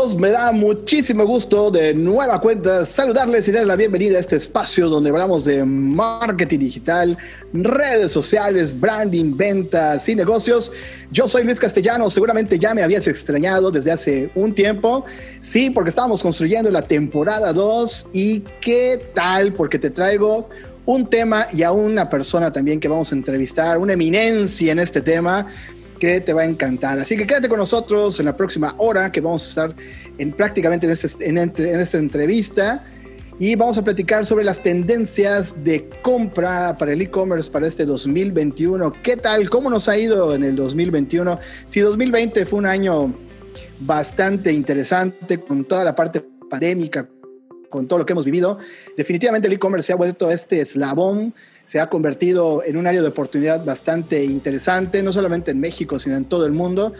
Me da muchísimo gusto de nueva cuenta saludarles y darles la bienvenida a este espacio donde hablamos de marketing digital, redes sociales, branding, ventas y negocios. Yo soy Luis Castellano. Seguramente ya me habías extrañado desde hace un tiempo. Sí, porque estábamos construyendo la temporada 2. ¿Y qué tal? Porque te traigo un tema y a una persona también que vamos a entrevistar, una eminencia en este tema que te va a encantar. Así que quédate con nosotros en la próxima hora que vamos a estar en, prácticamente en, este, en, en esta entrevista y vamos a platicar sobre las tendencias de compra para el e-commerce para este 2021. ¿Qué tal? ¿Cómo nos ha ido en el 2021? Si 2020 fue un año bastante interesante con toda la parte pandémica, con todo lo que hemos vivido, definitivamente el e-commerce se ha vuelto este eslabón se ha convertido en un área de oportunidad bastante interesante, no solamente en México, sino en todo el mundo.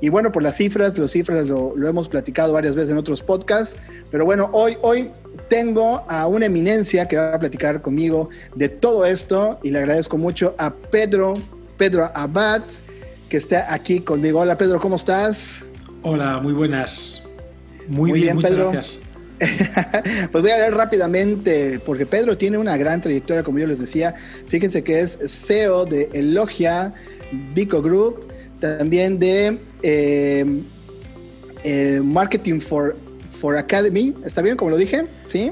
Y bueno, por las cifras, las cifras lo, hemos platicado varias veces en otros podcasts, pero bueno, hoy, hoy tengo a una eminencia que va a platicar conmigo de todo esto y le agradezco mucho a Pedro, Pedro Abad, que está aquí conmigo. Hola Pedro, ¿cómo estás? Hola, muy buenas. Muy, bien, muchas gracias. pues voy a ver rápidamente, porque Pedro tiene una gran trayectoria, como yo les decía. Fíjense que es CEO de Elogia, Vico Group, también de eh, eh, Marketing for, for Academy. ¿Está bien como lo dije? Sí.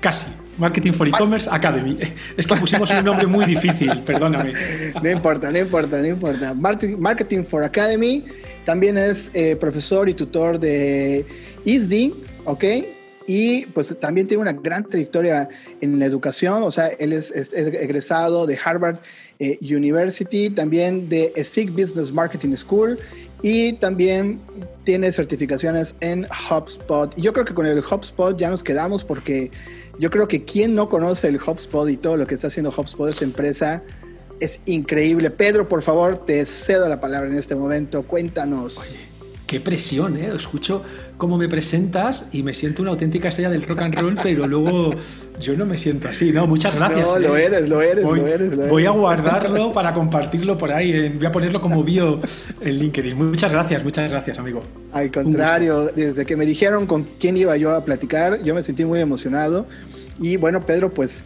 casi. Marketing for E-Commerce Academy. Es que pusimos un nombre muy difícil, perdóname. No importa, no importa, no importa. Marketing for Academy. También es eh, profesor y tutor de ISDI, ¿ok? Y pues también tiene una gran trayectoria en la educación, o sea, él es, egresado de Harvard eh, University, también de SIG Business Marketing School y también tiene certificaciones en HubSpot. Y yo creo que con el HubSpot ya nos quedamos porque yo creo que quien no conoce el HubSpot y todo lo que está haciendo HubSpot, esta empresa, es increíble. Pedro, por favor, te cedo la palabra en este momento. Cuéntanos. Qué presión, ¿eh? Escucho cómo me presentas y me siento una auténtica estrella del rock and roll, pero luego yo no me siento así, ¿no? Muchas gracias. No, lo, ¿eh? eres, lo eres, voy, lo eres, Voy a guardarlo para compartirlo por ahí. Eh, voy a ponerlo como bio en LinkedIn. Muchas gracias, muchas gracias, amigo. Al contrario, desde que me dijeron con quién iba yo a platicar, yo me sentí muy emocionado. Y bueno, Pedro, pues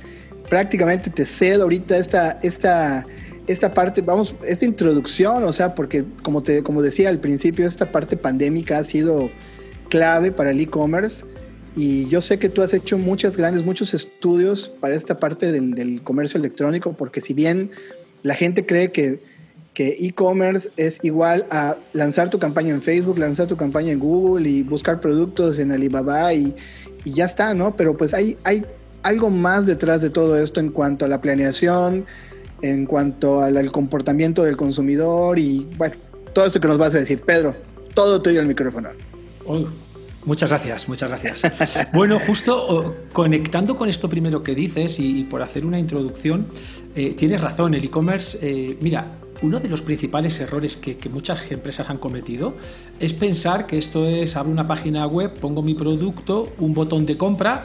prácticamente te cedo ahorita esta, esta esta parte, vamos, esta introducción, o sea, porque como, te, como decía al principio, esta parte pandémica ha sido clave para el e-commerce y yo sé que tú has hecho muchas grandes, muchos estudios para esta parte del, comercio electrónico, porque si bien la gente cree que, e-commerce es igual a lanzar tu campaña en Facebook, lanzar tu campaña en Google y buscar productos en Alibaba y, y ya está, ¿no? Pero pues hay, hay algo más detrás de todo esto en cuanto a la planeación, en cuanto al, comportamiento del consumidor y bueno, todo esto que nos vas a decir. Pedro, todo tuyo el micrófono. muchas gracias, muchas gracias. bueno, justo conectando con esto primero que dices y, por hacer una introducción, eh, tienes razón, el e-commerce, eh, mira, uno de los principales errores que, muchas empresas han cometido es pensar que esto es, abro una página web, pongo mi producto, un botón de compra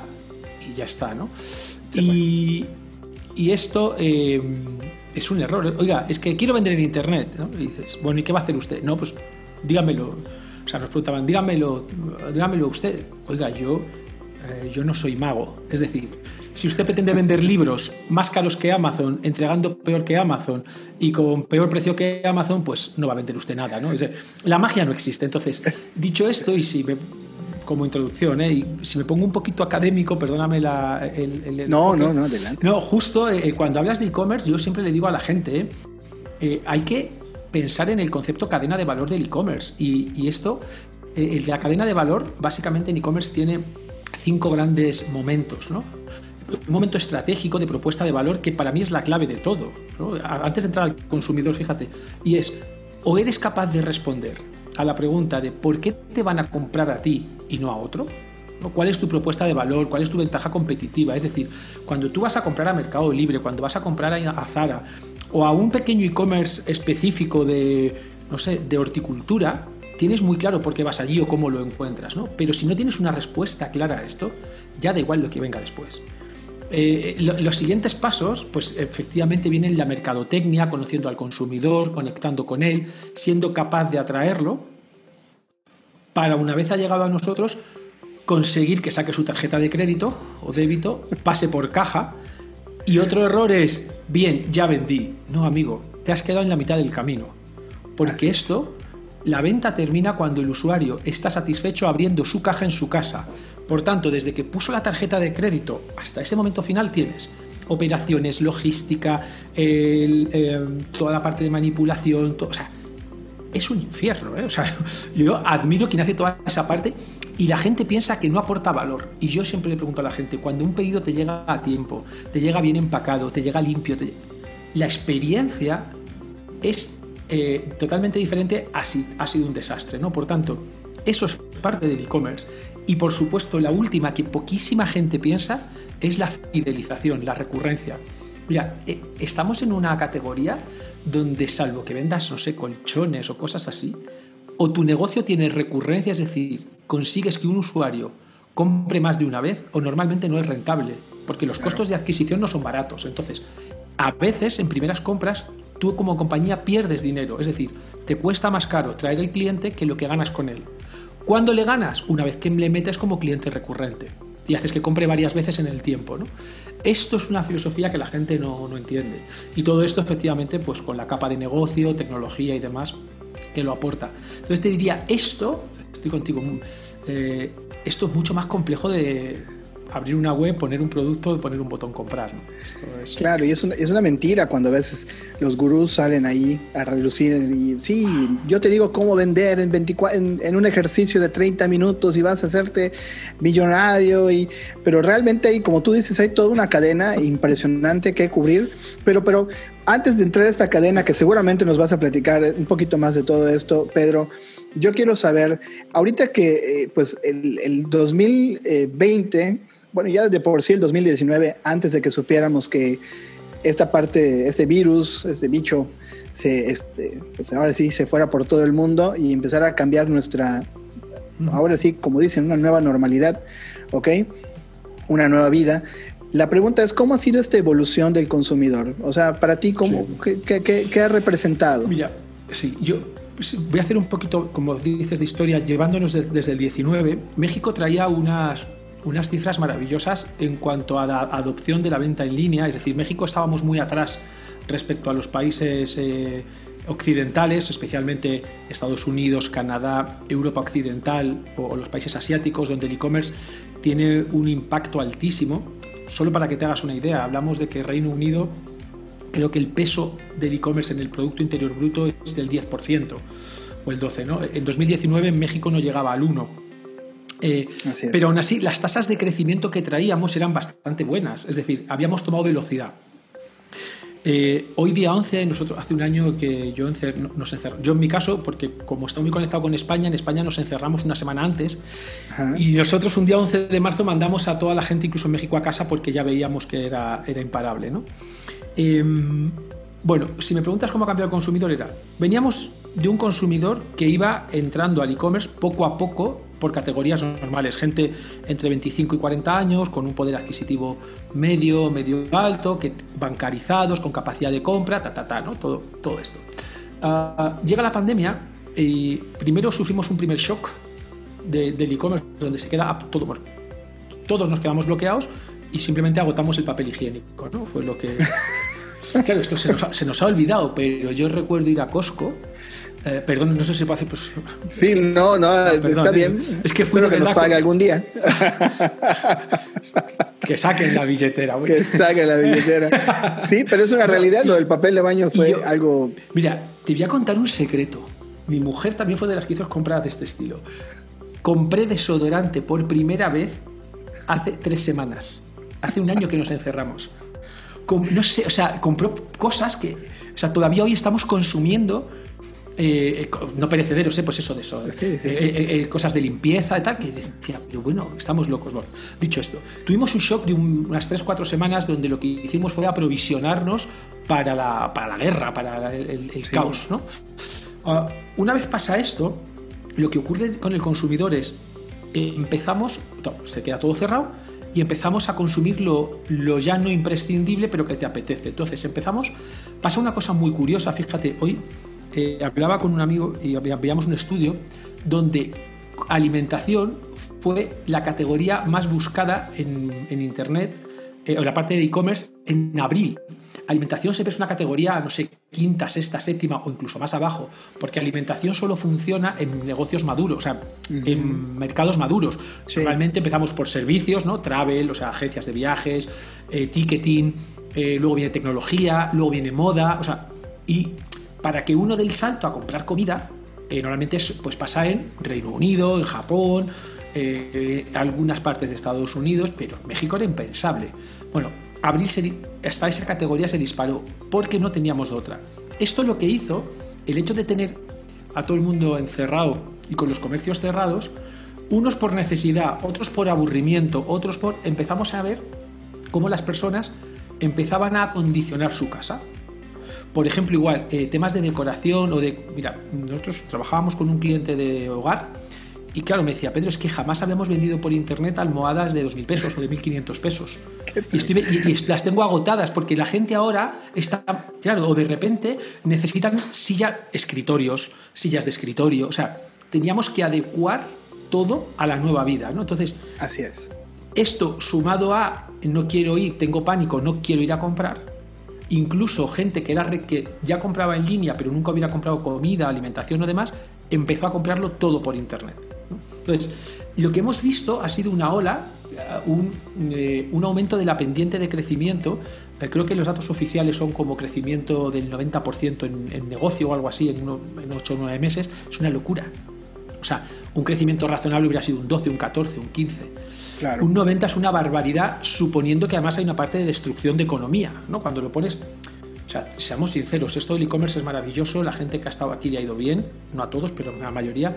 y ya está, ¿no? y, y esto eh, es un error. Oiga, es que quiero vender en Internet. Y dices, bueno, ¿y qué va a hacer usted? No, pues dígamelo. O sea, nos preguntaban, dígamelo, dígamelo usted. Oiga, yo, eh, yo no soy mago. Es decir, si usted pretende vender libros más caros que Amazon, entregando peor que Amazon y con peor precio que Amazon, pues no va a vender usted nada, ¿no? Es decir, la magia no existe. Entonces, dicho esto, y si me como introducción, ¿eh? y si me pongo un poquito académico, perdóname la, el, No, no, no, adelante. No, justo eh, cuando hablas de e-commerce, yo siempre le digo a la gente, eh, hay que pensar en el concepto cadena de valor del e-commerce. Y, esto, la cadena de valor, básicamente en e-commerce tiene cinco grandes momentos, ¿no? un momento estratégico de propuesta de valor que para mí es la clave de todo. Antes de entrar al consumidor, fíjate, y es, o eres capaz de responder a la pregunta de por qué te van a comprar a ti y no a otro, ¿Cuál es tu propuesta de valor? ¿Cuál es tu ventaja competitiva? Es decir, cuando tú vas a comprar a Mercado Libre, cuando vas a comprar a Zara o a un pequeño e-commerce específico de, no sé, de horticultura, tienes muy claro por qué vas allí o cómo lo encuentras, ¿no? Pero si no tienes una respuesta clara a esto, ya da igual lo que venga después. Eh, los siguientes pasos, pues efectivamente vienen la mercadotecnia, conociendo al consumidor, conectando con él, siendo capaz de atraerlo, para una vez ha llegado a nosotros, conseguir que saque su tarjeta de crédito o débito, pase por caja. Y otro error es, bien, ya vendí. No, amigo, te has quedado en la mitad del camino. Porque esto, la venta termina cuando el usuario está satisfecho abriendo su caja en su casa. Por tanto, desde que puso la tarjeta de crédito hasta ese momento final tienes operaciones, logística, eh, toda la parte de manipulación, o sea, es un infierno. ¿eh? O sea, yo admiro quien hace toda esa parte y la gente piensa que no aporta valor. Y yo siempre le pregunto a la gente, cuando un pedido te llega a tiempo, te llega bien empacado, te llega limpio, la experiencia es eh, totalmente diferente ha, ha sido un desastre. ¿no? Por tanto, eso es parte del e-commerce. Y por supuesto, la última que poquísima gente piensa es la fidelización, la recurrencia. Mira, eh, estamos en una categoría donde salvo que vendas, no sé, colchones o cosas así, o tu negocio tiene recurrencia, es decir, consigues que un usuario compre más de una vez o normalmente no es rentable, porque los costos de adquisición no son baratos. Entonces, a veces en primeras compras tú como compañía pierdes dinero, es decir, te cuesta más caro traer el cliente que lo que ganas con él. ¿Cuándo le ganas? Una vez que le metes como cliente recurrente y haces que compre varias veces en el tiempo. ¿no? Esto es una filosofía que la gente no, no, entiende. Y todo esto efectivamente pues con la capa de negocio, tecnología y demás que lo aporta. Entonces te diría, esto, estoy contigo, eh, esto es mucho más complejo de, abrir una web, poner un producto, poner un botón comprar. Claro, y es una, es una, mentira cuando a veces los gurús salen ahí a relucir y sí, yo te digo cómo vender en, 24, en, un ejercicio de 30 minutos y vas a hacerte millonario, y, pero realmente hay, como tú dices, hay toda una cadena impresionante que cubrir, pero, pero antes de entrar a esta cadena, que seguramente nos vas a platicar un poquito más de todo esto, Pedro, yo quiero saber, ahorita que eh, pues el, el 2020 bueno, ya de por sí el 2019, antes de que supiéramos que esta parte, este virus, este bicho, se, este, pues ahora sí se fuera por todo el mundo y empezara a cambiar nuestra, ahora sí, como dicen, una nueva normalidad, ¿ok? Una nueva vida. La pregunta es, ¿cómo ha sido esta evolución del consumidor? O sea, para ti, ¿cómo, qué, ha representado? Mira, sí, yo voy a hacer un poquito, como dices, de historia, llevándonos desde el 19. México traía unas unas cifras maravillosas en cuanto a la adopción de la venta en línea, es decir, México estábamos muy atrás respecto a los países eh, occidentales, especialmente Estados Unidos, Canadá, Europa Occidental o, los países asiáticos, donde el e-commerce tiene un impacto altísimo. Solo para que te hagas una idea, hablamos de que Reino Unido, creo que el peso del e-commerce en el Producto Interior Bruto es del 10% o el 12%. ¿no? En 2019 en México no llegaba al 1%. Eh, pero aún así, las tasas de crecimiento que traíamos eran bastante buenas, es decir, habíamos tomado velocidad. Eh, hoy día 11, nosotros hace un año que yo nos encerramos, yo en mi caso, porque como estoy muy conectado con España, en España nos encerramos una semana antes y nosotros un día 11 de marzo mandamos a toda la gente, incluso en México, a casa porque ya veíamos que era, era imparable. ¿no? Em, bueno, si me preguntas cómo ha cambiado el consumidor, era, veníamos de un consumidor que iba entrando al e-commerce poco a poco por categorías normales, gente entre 25 y 40 años, con un poder adquisitivo medio, medio alto, que bancarizados, con capacidad de compra, ta, ta, ta, ¿no? Todo, todo esto. Ah, llega la pandemia y primero sufrimos un primer shock del e-commerce donde se queda todo, bueno, todos nos quedamos bloqueados y simplemente agotamos el papel higiénico, ¿no? Fue lo que... Claro, esto se nos, se nos ha olvidado, pero yo recuerdo ir a Costco eh, perdón, no sé si se puede hacer. Pues, sí, no, no, ah, está bien. Es que fui que nos pague algún día. que saquen la billetera. Que saquen la billetera. Sí, pero es una realidad. Lo del papel de baño fue algo. Mira, te voy a contar un secreto. Mi mujer también fue de las que hizo compras de este estilo. Compré desodorante por primera vez hace tres semanas. Hace un año que nos encerramos. no sé, o sea, compró cosas que. O sea, todavía hoy estamos consumiendo eh, no perecederos, eh, pues eso de eso, eh, cosas de limpieza y tal, que decía, pero bueno, estamos locos. dicho esto, tuvimos un shock de unas 3-4 semanas donde lo que hicimos fue aprovisionarnos para la, para la guerra, para el, caos. ¿no? Ah, una vez pasa esto, lo que ocurre con el consumidor es, empezamos, se queda todo cerrado, y empezamos a consumir lo, lo, ya no imprescindible, pero que te apetece. Entonces empezamos, pasa una cosa muy curiosa, fíjate, hoy eh, hablaba con un amigo y veíamos un estudio donde alimentación fue la categoría más buscada en, en Internet eh, la parte de e-commerce en abril. Alimentación siempre es una categoría, no sé, quinta, sexta, séptima o incluso más abajo, porque alimentación solo funciona en negocios maduros, o sea, en mercados maduros. Normalmente empezamos por servicios, ¿no? Travel, o sea, agencias de viajes, eh, ticketing, eh, luego viene tecnología, luego viene moda, o sea, y para que uno dé el salto a comprar comida, normalmente es, pues pasa en Reino Unido, en Japón, eh, algunas partes de Estados Unidos, pero en México era impensable. Bueno, abril hasta esa categoría se disparó porque no teníamos otra. Esto lo que hizo, el hecho de tener a todo el mundo encerrado y con los comercios cerrados, unos por necesidad, otros por aburrimiento, otros por... empezamos a ver cómo las personas empezaban a acondicionar su casa. Por ejemplo, igual, eh, temas de decoración o de... Mira, nosotros trabajábamos con un cliente de hogar y claro, me decía, Pedro, es que jamás habíamos vendido por internet almohadas de 2.000 pesos o de 1.500 pesos. Y, las tengo agotadas porque la gente ahora está, claro, o de repente necesitan silla, escritorios, sillas de escritorio. O sea, teníamos que adecuar todo a la nueva vida, ¿no? Entonces, así es. Esto sumado a no quiero ir, tengo pánico, no quiero ir a comprar. Incluso gente que, era, que ya compraba en línea pero nunca hubiera comprado comida, alimentación o demás, empezó a comprarlo todo por internet. Entonces, lo que hemos visto ha sido una ola, uh, eh, un, aumento de la pendiente de crecimiento. Eh, creo que los datos oficiales son como crecimiento del 90% en, negocio o algo así en, 8 o 9 meses. Es una locura. O sea, un crecimiento razonable hubiera sido un 12, un 14, un 15. Un 90 es una barbaridad, suponiendo que además hay una parte de destrucción de economía, ¿no? Cuando lo pones. Seamos sinceros, esto del e-commerce es maravilloso, la gente que ha estado aquí le ha ido bien, no a todos, pero a la mayoría,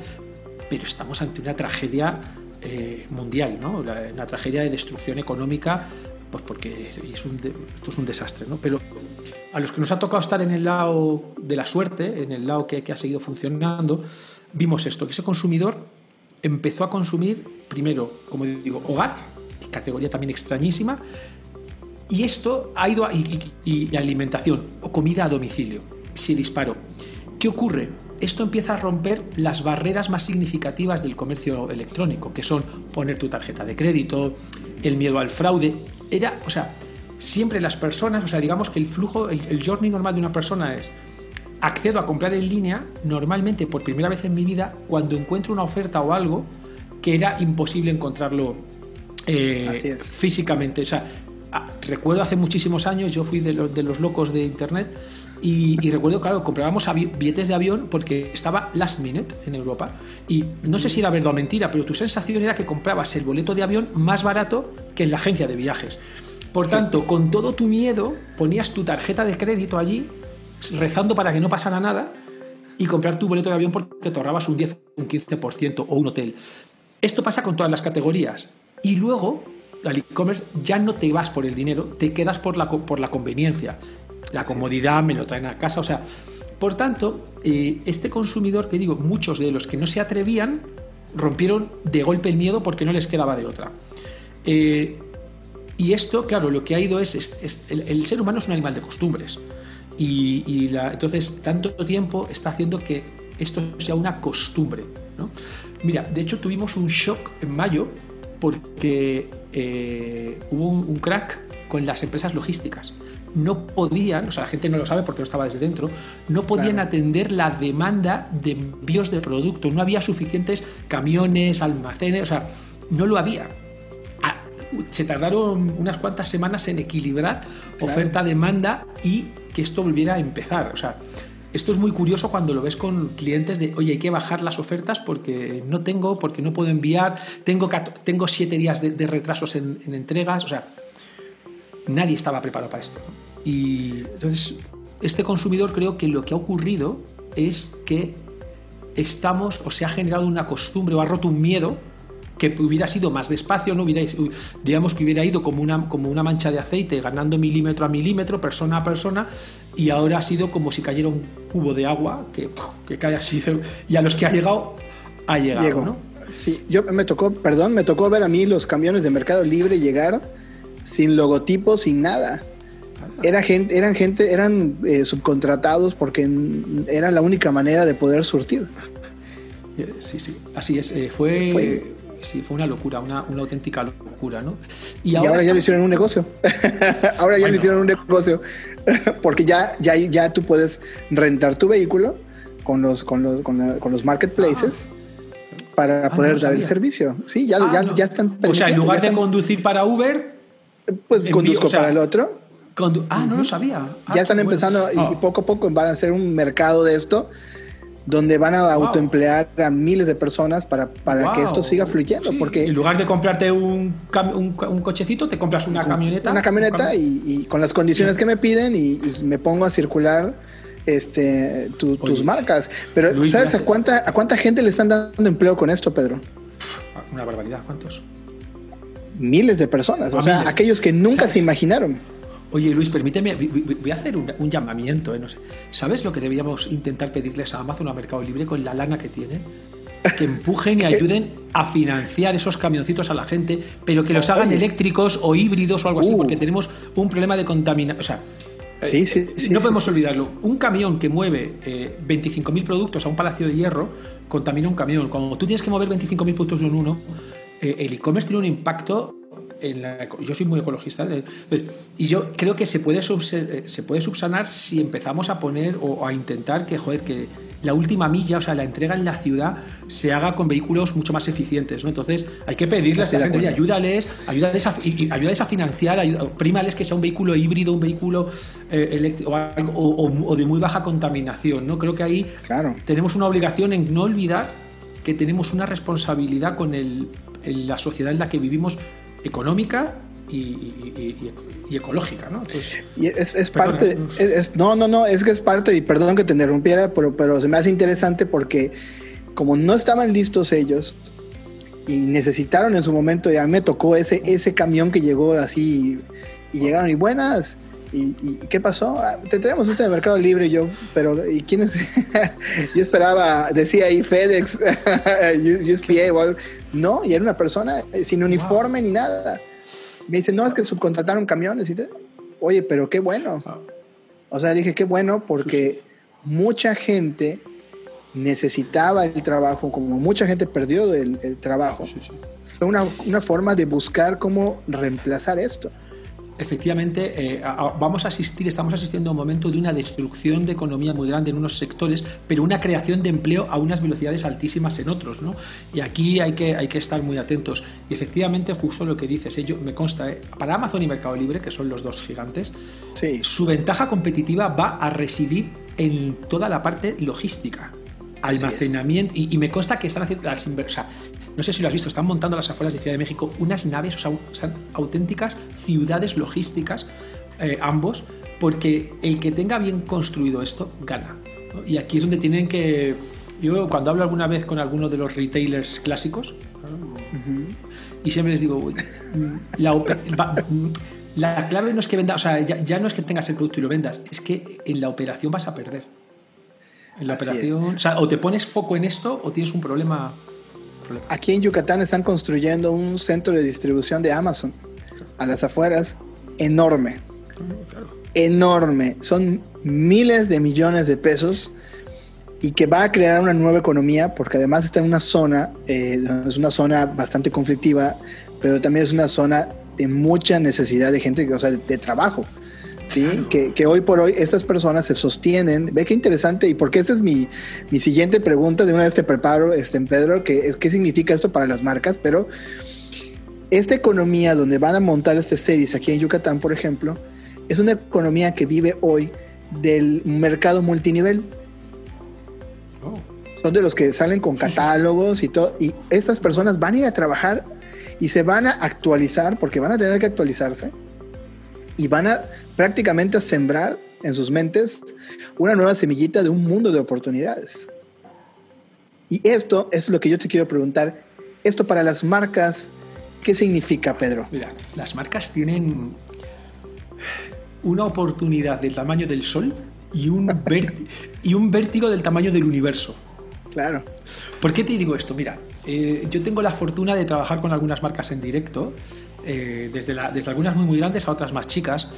pero estamos ante una tragedia eh, mundial, ¿no? una tragedia de destrucción económica, pues porque es esto es un desastre. ¿no? Pero a los que nos ha tocado estar en el lado de la suerte, en el lado que, ha seguido funcionando, vimos esto, que ese consumidor empezó a consumir primero, como digo, hogar, categoría también extrañísima, y esto ha ido a y alimentación o comida a domicilio. Se disparó. ¿Qué ocurre? esto empieza a romper las barreras más significativas del comercio electrónico, que son poner tu tarjeta de crédito, el miedo al fraude. Era, o sea, siempre las personas, o sea, digamos que el flujo, el, journey normal de una persona es accedo a comprar en línea, normalmente por primera vez en mi vida, cuando encuentro una oferta o algo que era imposible encontrarlo eh, físicamente. O sea, recuerdo hace muchísimos años, yo fui de, de los locos de Internet y, recuerdo, claro, comprábamos billetes de avión porque estaba last minute en Europa. Y no sé si era verdad o mentira, pero tu sensación era que comprabas el boleto de avión más barato que en la agencia de viajes. Por tanto, con todo tu miedo, ponías tu tarjeta de crédito allí, rezando para que no pasara nada, y comprar tu boleto de avión porque te ahorrabas un 10, un 15% o un hotel. Esto pasa con todas las categorías. Y luego, al e-commerce ya no te vas por el dinero, te quedas por la, por la conveniencia la comodidad, me lo traen a casa, o sea, por tanto, eh, este consumidor que digo, muchos de los que no se atrevían, rompieron de golpe el miedo porque no les quedaba de otra. Eh, y esto, claro, lo que ha ido es, el, ser humano es un animal de costumbres. Y, entonces, tanto tiempo está haciendo que esto sea una costumbre. Mira, de hecho tuvimos un shock en mayo porque eh, hubo un crack con las empresas logísticas no podían, o sea, la gente no lo sabe porque no estaba desde dentro, no podían atender la demanda de envíos de producto. No había suficientes camiones, almacenes, o sea, no lo había. Ah, se tardaron unas cuantas semanas en equilibrar oferta-demanda y que esto volviera a empezar. O sea, esto es muy curioso cuando lo ves con clientes de, oye, hay que bajar las ofertas porque no tengo, porque no puedo enviar, tengo, siete días de, retrasos en, en entregas. O sea, nadie estaba preparado para esto. Y entonces, este consumidor creo que lo que ha ocurrido es que estamos, o se ha generado una costumbre, o ha roto un miedo que hubiera sido más despacio, no hubiera, digamos que hubiera ido como una, como una mancha de aceite, ganando milímetro a milímetro, persona a persona, y ahora ha sido como si cayera un cubo de agua que, que cae así, y a los que ha llegado, ha llegado, ¿no? Sí, yo me tocó, perdón, me tocó ver a mí los camiones de Mercado Libre llegar sin logotipo, sin nada. Era gente, eran gente, eran eh, subcontratados porque era la única manera de poder surtir. Eh, sí, sí, así es. Eh, fue, sí, fue una locura, una, auténtica locura, ¿no? Y, ahora, ya lo hicieron un negocio. ahora ya lo hicieron un negocio. porque ya, ya, ya tú puedes rentar tu vehículo con los, con los, con, los marketplaces. Ah. Para ah, poder dar el servicio. Sí, ya, ya, ya están. O sea, en lugar de conducir para Uber, pues conduzco para el otro. ah, no lo sabía. Ah, ya están empezando y poco a poco van a hacer un mercado de esto donde van a autoemplear a miles de personas para, para que esto siga fluyendo. Porque en lugar de comprarte un, un, cochecito, te compras una camioneta. Una camioneta y, con las condiciones que me piden y, me pongo a circular este, tus marcas. Pero ¿sabes a cuánta, a cuánta gente le están dando empleo con esto, Pedro? Una barbaridad, ¿cuántos? Miles de personas, o sea, aquellos que nunca se imaginaron. Oye, Luis, permíteme, voy a hacer un, llamamiento. Eh, no sé. ¿Sabes lo que deberíamos intentar pedirles a Amazon a Mercado Libre con la lana que tienen? Que empujen y ayuden a financiar esos camioncitos a la gente, pero que los hagan eléctricos o híbridos o algo así, uh. porque tenemos un problema de contaminación. O sea, sí, sí, sí, no podemos olvidarlo. Un camión que mueve eh, 25.000 productos a un palacio de hierro contamina un camión. Cuando tú tienes que mover 25.000 productos de un uno, eh, el e-commerce tiene un impacto yo soy muy ecologista y yo creo que se puede, eh, se puede subsanar si empezamos a poner o a intentar que, joder, que la última milla, o sea, la entrega en la ciudad se haga con vehículos mucho más eficientes, ¿no? Entonces hay que pedirle a esta gente, ayúdales, ayúdales a, ayúdales a financiar, prímales que sea un vehículo híbrido, un vehículo eh, eléctrico o, de muy baja contaminación, ¿no? Creo que ahí tenemos una obligación en no olvidar que tenemos una responsabilidad con el, la sociedad en la que vivimos económica y, ecológica, ¿no? y es, parte, no, no, no, es que es parte, y perdón que te interrumpiera, pero, pero se me hace interesante porque como no estaban listos ellos y necesitaron en su momento, ya me tocó ese, ese camión que llegó así y llegaron y buenas. ¿Y, qué pasó? Ah, te traemos este de Mercado Libre y yo, pero ¿y quién es? yo esperaba, decía ahí FedEx, USPA igual. No, y era una persona sin uniforme ni nada. Me dice, no, es que subcontrataron camiones. Y Oye, pero qué bueno. O sea, dije, qué bueno porque mucha gente necesitaba el trabajo, como mucha gente perdió el, el trabajo. Fue una, una forma de buscar cómo reemplazar esto efectivamente eh, vamos a asistir, estamos asistiendo a un momento de una destrucción de economía muy grande en unos sectores, pero una creación de empleo a unas velocidades altísimas en otros, ¿no? Y aquí hay que, hay que estar muy atentos. Y efectivamente, justo lo que dices, eh, me consta, eh, para Amazon y Mercado Libre, que son los dos gigantes, su ventaja competitiva va a residir en toda la parte logística almacenamiento y, me consta que están haciendo las o sea, no sé si lo has visto, están montando las afueras de Ciudad de México unas naves, o sea, están auténticas ciudades logísticas, eh, ambos, porque el que tenga bien construido esto, gana. Y aquí es donde tienen que... Yo cuando hablo alguna vez con alguno de los retailers clásicos, y siempre les digo, la, la, clave no es que vendas, o sea, ya, ya no es que tengas el producto y lo vendas, es que en la operación vas a perder. En la operación, o, sea, o te pones foco en esto o tienes un problema Aquí en Yucatán están construyendo un centro de distribución de Amazon a las afueras enorme. Enorme. Son miles de millones de pesos y que va a crear una nueva economía porque además está en una zona, eh, es una zona bastante conflictiva, pero también es una zona de mucha necesidad de gente, o sea, de trabajo. ¿Sí? Que, hoy por hoy estas personas se sostienen. Ve qué interesante y porque esa es mi, mi siguiente pregunta. De una vez te preparo, este, Pedro, que es qué significa esto para las marcas, pero esta economía donde van a montar este series aquí en Yucatán, por ejemplo, es una economía que vive hoy del mercado multinivel. Oh. Son de los que salen con catálogos y todo. Y estas personas van a ir a trabajar y se van a actualizar porque van a tener que actualizarse y van a prácticamente a sembrar en sus mentes una nueva semillita de un mundo de oportunidades. Y esto es lo que yo te quiero preguntar. Esto para las marcas, ¿qué significa, Pedro? Mira, las marcas tienen una oportunidad del tamaño del sol y un, y un vértigo del tamaño del universo. Claro. ¿Por qué te digo esto? Mira, eh, yo tengo la fortuna de trabajar con algunas marcas en directo, eh, desde, desde, algunas muy muy grandes a otras más chicas.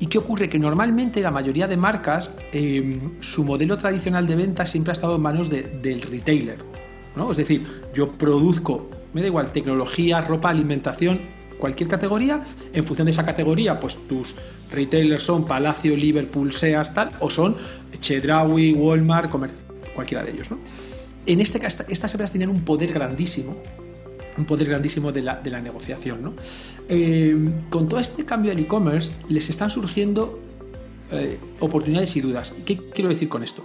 ¿Y qué ocurre? Que normalmente la mayoría de marcas, eh, su modelo tradicional de venta siempre ha estado en manos del retailer. ¿no? Es decir, yo produzco, me da igual, tecnología, ropa, alimentación, cualquier categoría, en función de esa categoría, pues tus retailers son Palacio, Liverpool, Sears, tal, o son Chedraui, Walmart, cualquiera de ellos. ¿no? En este caso, estas empresas tienen un poder grandísimo, un poder grandísimo de la, negociación. ¿no? Eh, con todo este cambio del e-commerce, les están surgiendo eh, oportunidades y dudas. ¿Qué quiero decir con esto?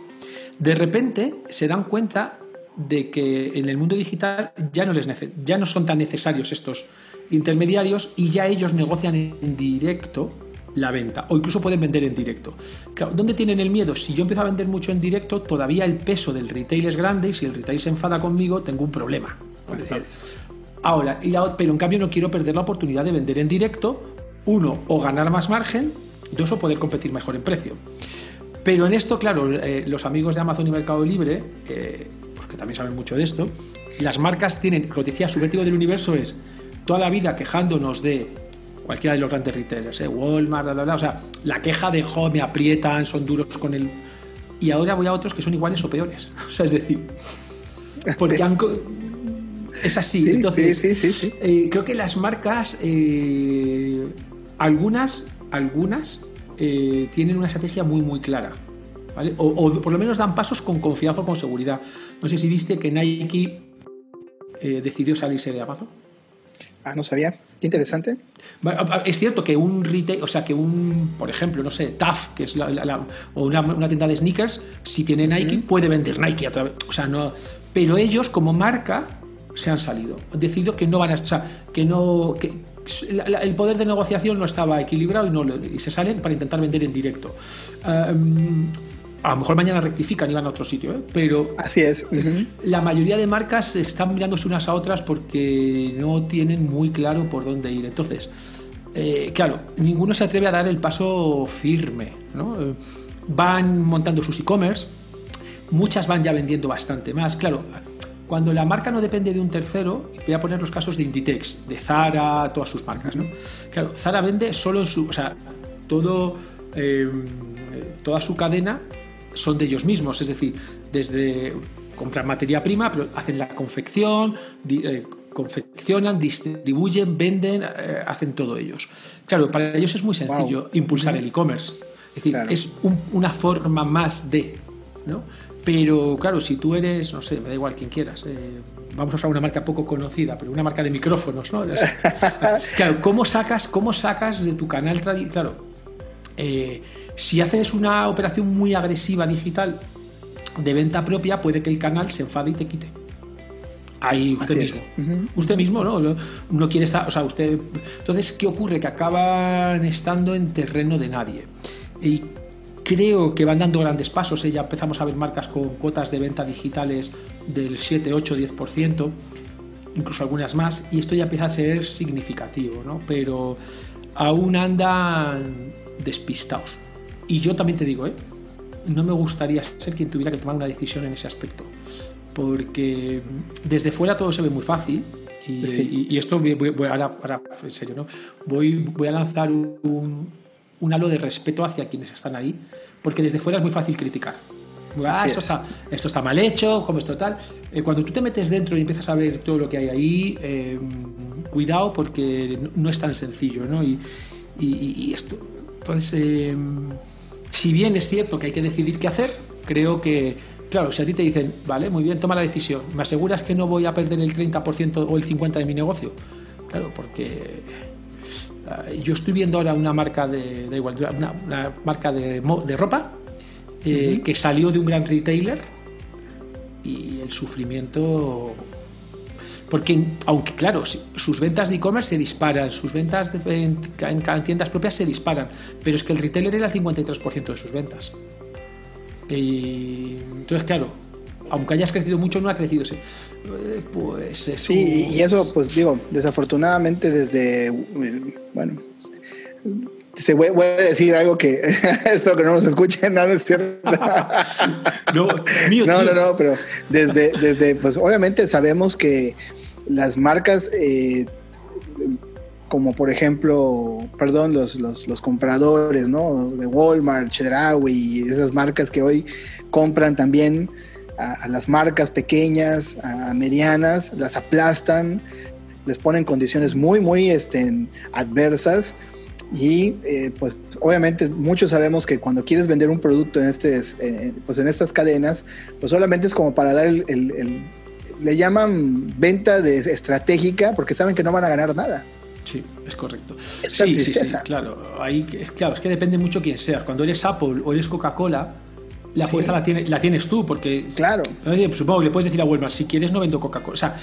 De repente se dan cuenta de que en el mundo digital ya no, les ya no son tan necesarios estos intermediarios y ya ellos negocian en directo la venta o incluso pueden vender en directo. Claro, ¿Dónde tienen el miedo? Si yo empiezo a vender mucho en directo, todavía el peso del retail es grande y si el retail se enfada conmigo, tengo un problema. Ahora, pero en cambio no quiero perder la oportunidad de vender en directo, uno, o ganar más margen, dos, o poder competir mejor en precio. Pero en esto, claro, eh, los amigos de Amazon y Mercado Libre, eh, porque también saben mucho de esto, las marcas tienen, que decía, su vértigo del universo es toda la vida quejándonos de cualquiera de los grandes retailers, ¿eh? Walmart, bla, bla, bla, o sea, la queja de, jo, me aprietan, son duros con el... Y ahora voy a otros que son iguales o peores. O sea, es decir, porque han... Es así. Entonces, eh, creo que las marcas, eh, algunas, algunas tienen una estrategia muy, muy clara. ¿vale? O, o, por lo menos dan pasos con confianza o con seguridad. No sé si viste que Nike decidió salirse de Amazon. Ah, no sabía. Qué interesante. Es cierto que un retail, o sea, que un, por ejemplo, no sé, TAF, que es la, o una, tienda de sneakers, si tiene Nike, puede vender Nike a través. O sea, no. Pero ellos, como marca, se han salido. Han decidido que no van a. Sea, que no. Que el poder de negociación no estaba equilibrado y, no, y se salen para intentar vender en directo. Um, a lo mejor mañana rectifican y van a otro sitio, ¿eh? pero así es. La mayoría de marcas están mirándose unas a otras porque no tienen muy claro por dónde ir. Entonces, eh, claro, ninguno se atreve a dar el paso firme. ¿no? Eh, van montando sus e-commerce, muchas van ya vendiendo bastante más. Claro, cuando la marca no depende de un tercero, voy a poner los casos de Inditex, de Zara, todas sus marcas. ¿no? Claro, Zara vende solo en su. O sea, todo. toda su cadena son de ellos mismos, es decir, desde comprar materia prima, pero hacen la confección, eh, confeccionan, distribuyen, venden, eh, hacen todo ellos. Claro, para ellos es muy sencillo impulsar el e-commerce. Es decir, es una forma más de, ¿no? Pero claro, si tú eres, no sé, me da igual quien quieras, eh, vamos a usar una marca poco conocida, pero una marca de micrófonos, ¿no? claro, ¿cómo sacas, cómo sacas de tu canal tradicional? Claro, si haces una operación muy agresiva digital de venta propia, puede que el canal se enfade y te quite. Ahí usted mismo. Usted mismo, ¿no? No quiere estar. O sea, usted. Entonces, ¿qué ocurre? Que acaban estando en terreno de nadie. Y creo que van dando grandes pasos. ¿eh? Ya empezamos a ver marcas con cuotas de venta digitales del 7, 8, 10%, incluso algunas más. Y esto ya empieza a ser significativo, ¿no? Pero aún andan despistados. Y yo también te digo, ¿eh? no me gustaría ser quien tuviera que tomar una decisión en ese aspecto. Porque desde fuera todo se ve muy fácil. Y, esto voy, ahora, en serio, ¿no? Voy, voy a lanzar un, un halo de respeto hacia quienes están ahí, porque desde fuera es muy fácil criticar. Ah, esto, está, esto está mal hecho, como esto tal. Eh, cuando tú te metes dentro y empiezas a ver todo lo que hay ahí, eh, cuidado porque no es tan sencillo, ¿no? Y, y esto, entonces, eh, si bien es cierto que hay que decidir qué hacer, creo que, claro, si a ti te dicen, vale, muy bien, toma la decisión, ¿me aseguras que no voy a perder el 30% o el 50% de mi negocio? Claro, porque yo estoy viendo ahora una marca de, igual, una, marca de, ropa eh, que salió de un gran retailer y el sufrimiento porque, aunque claro, sus ventas de e-commerce se disparan, sus ventas en, tiendas propias se disparan, pero es que el retailer era el 53% de sus ventas. Y, entonces, claro, aunque hayas crecido mucho, no ha crecido. Eh, pues eso. Sí, y eso, pues digo, desafortunadamente desde, bueno, se voy, a decir algo que espero que no nos escuchen, nada es cierto. no, no, no, pero desde, desde, pues obviamente sabemos que las marcas, eh, como por ejemplo, perdón, los, los, compradores, ¿no? De Walmart, Chedraui, esas marcas que hoy compran también a, las marcas pequeñas, a medianas, las aplastan, les ponen condiciones muy, muy este, adversas y eh, pues obviamente muchos sabemos que cuando quieres vender un producto en, este, eh, pues en estas cadenas, pues solamente es como para dar el, le llaman venta de estratégica porque saben que no van a ganar nada. Sí, es correcto. sí, sí, sí, claro. Ahí, es, claro, es que depende mucho quién sea. Cuando eres Apple o eres Coca-Cola, la fuerza la, tiene, la tienes tú, porque. Claro. supongo que le puedes decir a Walmart, si quieres no vendo Coca-Cola. O sea,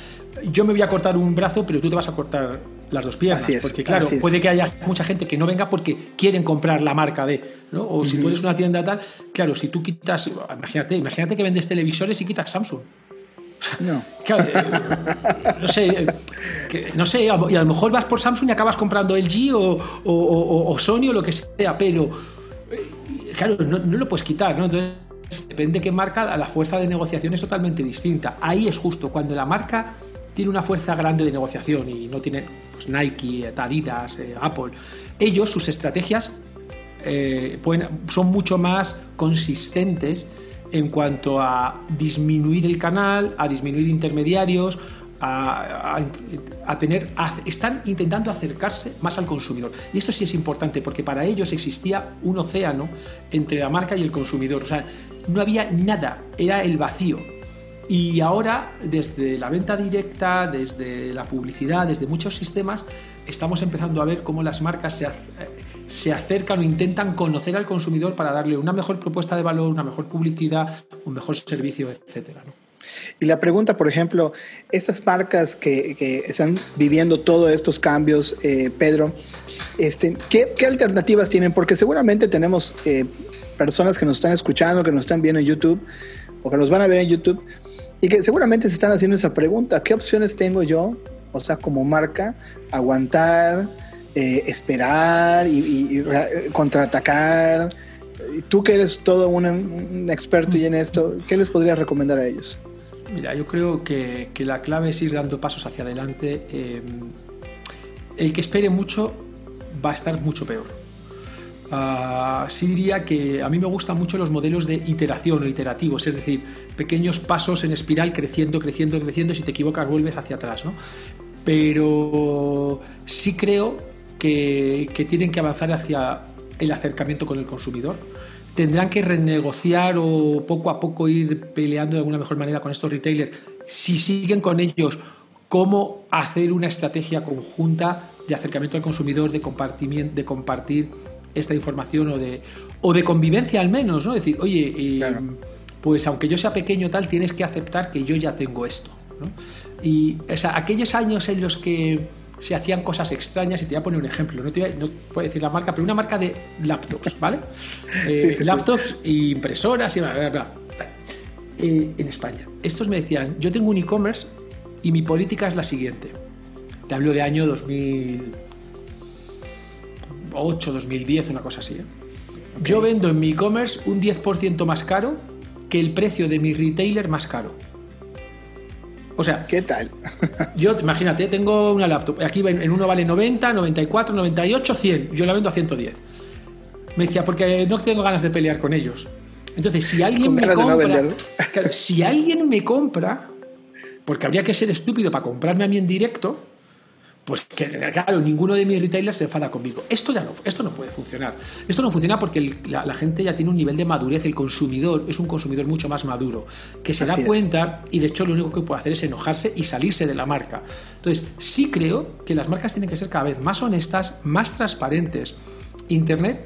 yo me voy a cortar un brazo, pero tú te vas a cortar las dos piernas. porque, claro, puede que haya mucha gente que no venga porque quieren comprar la marca de. ¿no? O si tú eres una tienda tal, claro, si tú quitas. Imagínate, imagínate que vendes televisores y quitas Samsung. No. Eh, no sé, eh, no sé, y a lo mejor vas por Samsung y acabas comprando LG o, o, o Sony o lo que sea, pero claro, no, lo puedes quitar, ¿no? Entonces, depende de qué marca, la fuerza de negociación es totalmente distinta. Ahí es justo, cuando la marca tiene una fuerza grande de negociación y no tiene pues, Nike, Adidas, eh, Apple, ellos, sus estrategias eh, son mucho más consistentes en cuanto a disminuir el canal, a disminuir intermediarios, a, tener, están intentando acercarse más al consumidor. Y esto sí es importante porque para ellos existía un océano entre la marca y el consumidor. O sea, no había nada, era el vacío. Y ahora, desde la venta directa, desde la publicidad, desde muchos sistemas, estamos empezando a ver cómo las marcas se, se acercan o intentan conocer al consumidor para darle una mejor propuesta de valor, una mejor publicidad, un mejor servicio, etcétera. Y la pregunta, por ejemplo, estas marcas que, están viviendo todos estos cambios, eh, Pedro, este, ¿qué, alternativas tienen? Porque seguramente tenemos eh, personas que nos están escuchando, que nos están viendo en YouTube o que nos van a ver en YouTube y que seguramente se están haciendo esa pregunta, ¿qué opciones tengo yo? O sea, como marca, aguantar, eh, esperar y, contraatacar. Tú que eres todo un, un experto y en esto, ¿qué les podrías recomendar a ellos? Mira, yo creo que, la clave es ir dando pasos hacia adelante. Eh, el que espere mucho va a estar mucho peor. Uh, sí diría que a mí me gustan mucho los modelos de iteración o iterativos, es decir, pequeños pasos en espiral creciendo, creciendo, creciendo, si te equivocas vuelves hacia atrás, ¿no? Pero sí creo que, que tienen que avanzar hacia el acercamiento con el consumidor tendrán que renegociar o poco a poco ir peleando de alguna mejor manera con estos retailers. Si siguen con ellos, cómo hacer una estrategia conjunta de acercamiento al consumidor, de, de compartir esta información o de, o de convivencia al menos, ¿no? Decir, oye, eh, pues aunque yo sea pequeño tal, tienes que aceptar que yo ya tengo esto. Y aquellos años en los que se hacían cosas extrañas y te voy a poner un ejemplo, no, te voy a, no puedo decir la marca, pero una marca de laptops, ¿vale? Eh, laptops e impresoras y bla, bla, bla. Eh, en España. Estos me decían, yo tengo un e-commerce y mi política es la siguiente. Te hablo de año 2008, 2010, una cosa así. ¿eh? Yo vendo en mi e-commerce un 10% más caro que el precio de mi retailer más caro. O sea, ¿qué tal? yo, imagínate, tengo una laptop. Aquí en uno vale 90, 94, 98, 100. Yo la vendo a 110. Me decía, porque no tengo ganas de pelear con ellos. Entonces, si alguien me compra. si alguien me compra, porque habría que ser estúpido para comprarme a mí en directo, pues que claro, ninguno de mis retailers se enfada conmigo. Esto ya no, esto no puede funcionar. Esto no funciona porque la, gente ya tiene un nivel de madurez, el consumidor es un consumidor mucho más maduro, que se da cuenta y de hecho lo único que puede hacer es enojarse y salirse de la marca. Entonces, sí creo que las marcas tienen que ser cada vez más honestas, más transparentes. Internet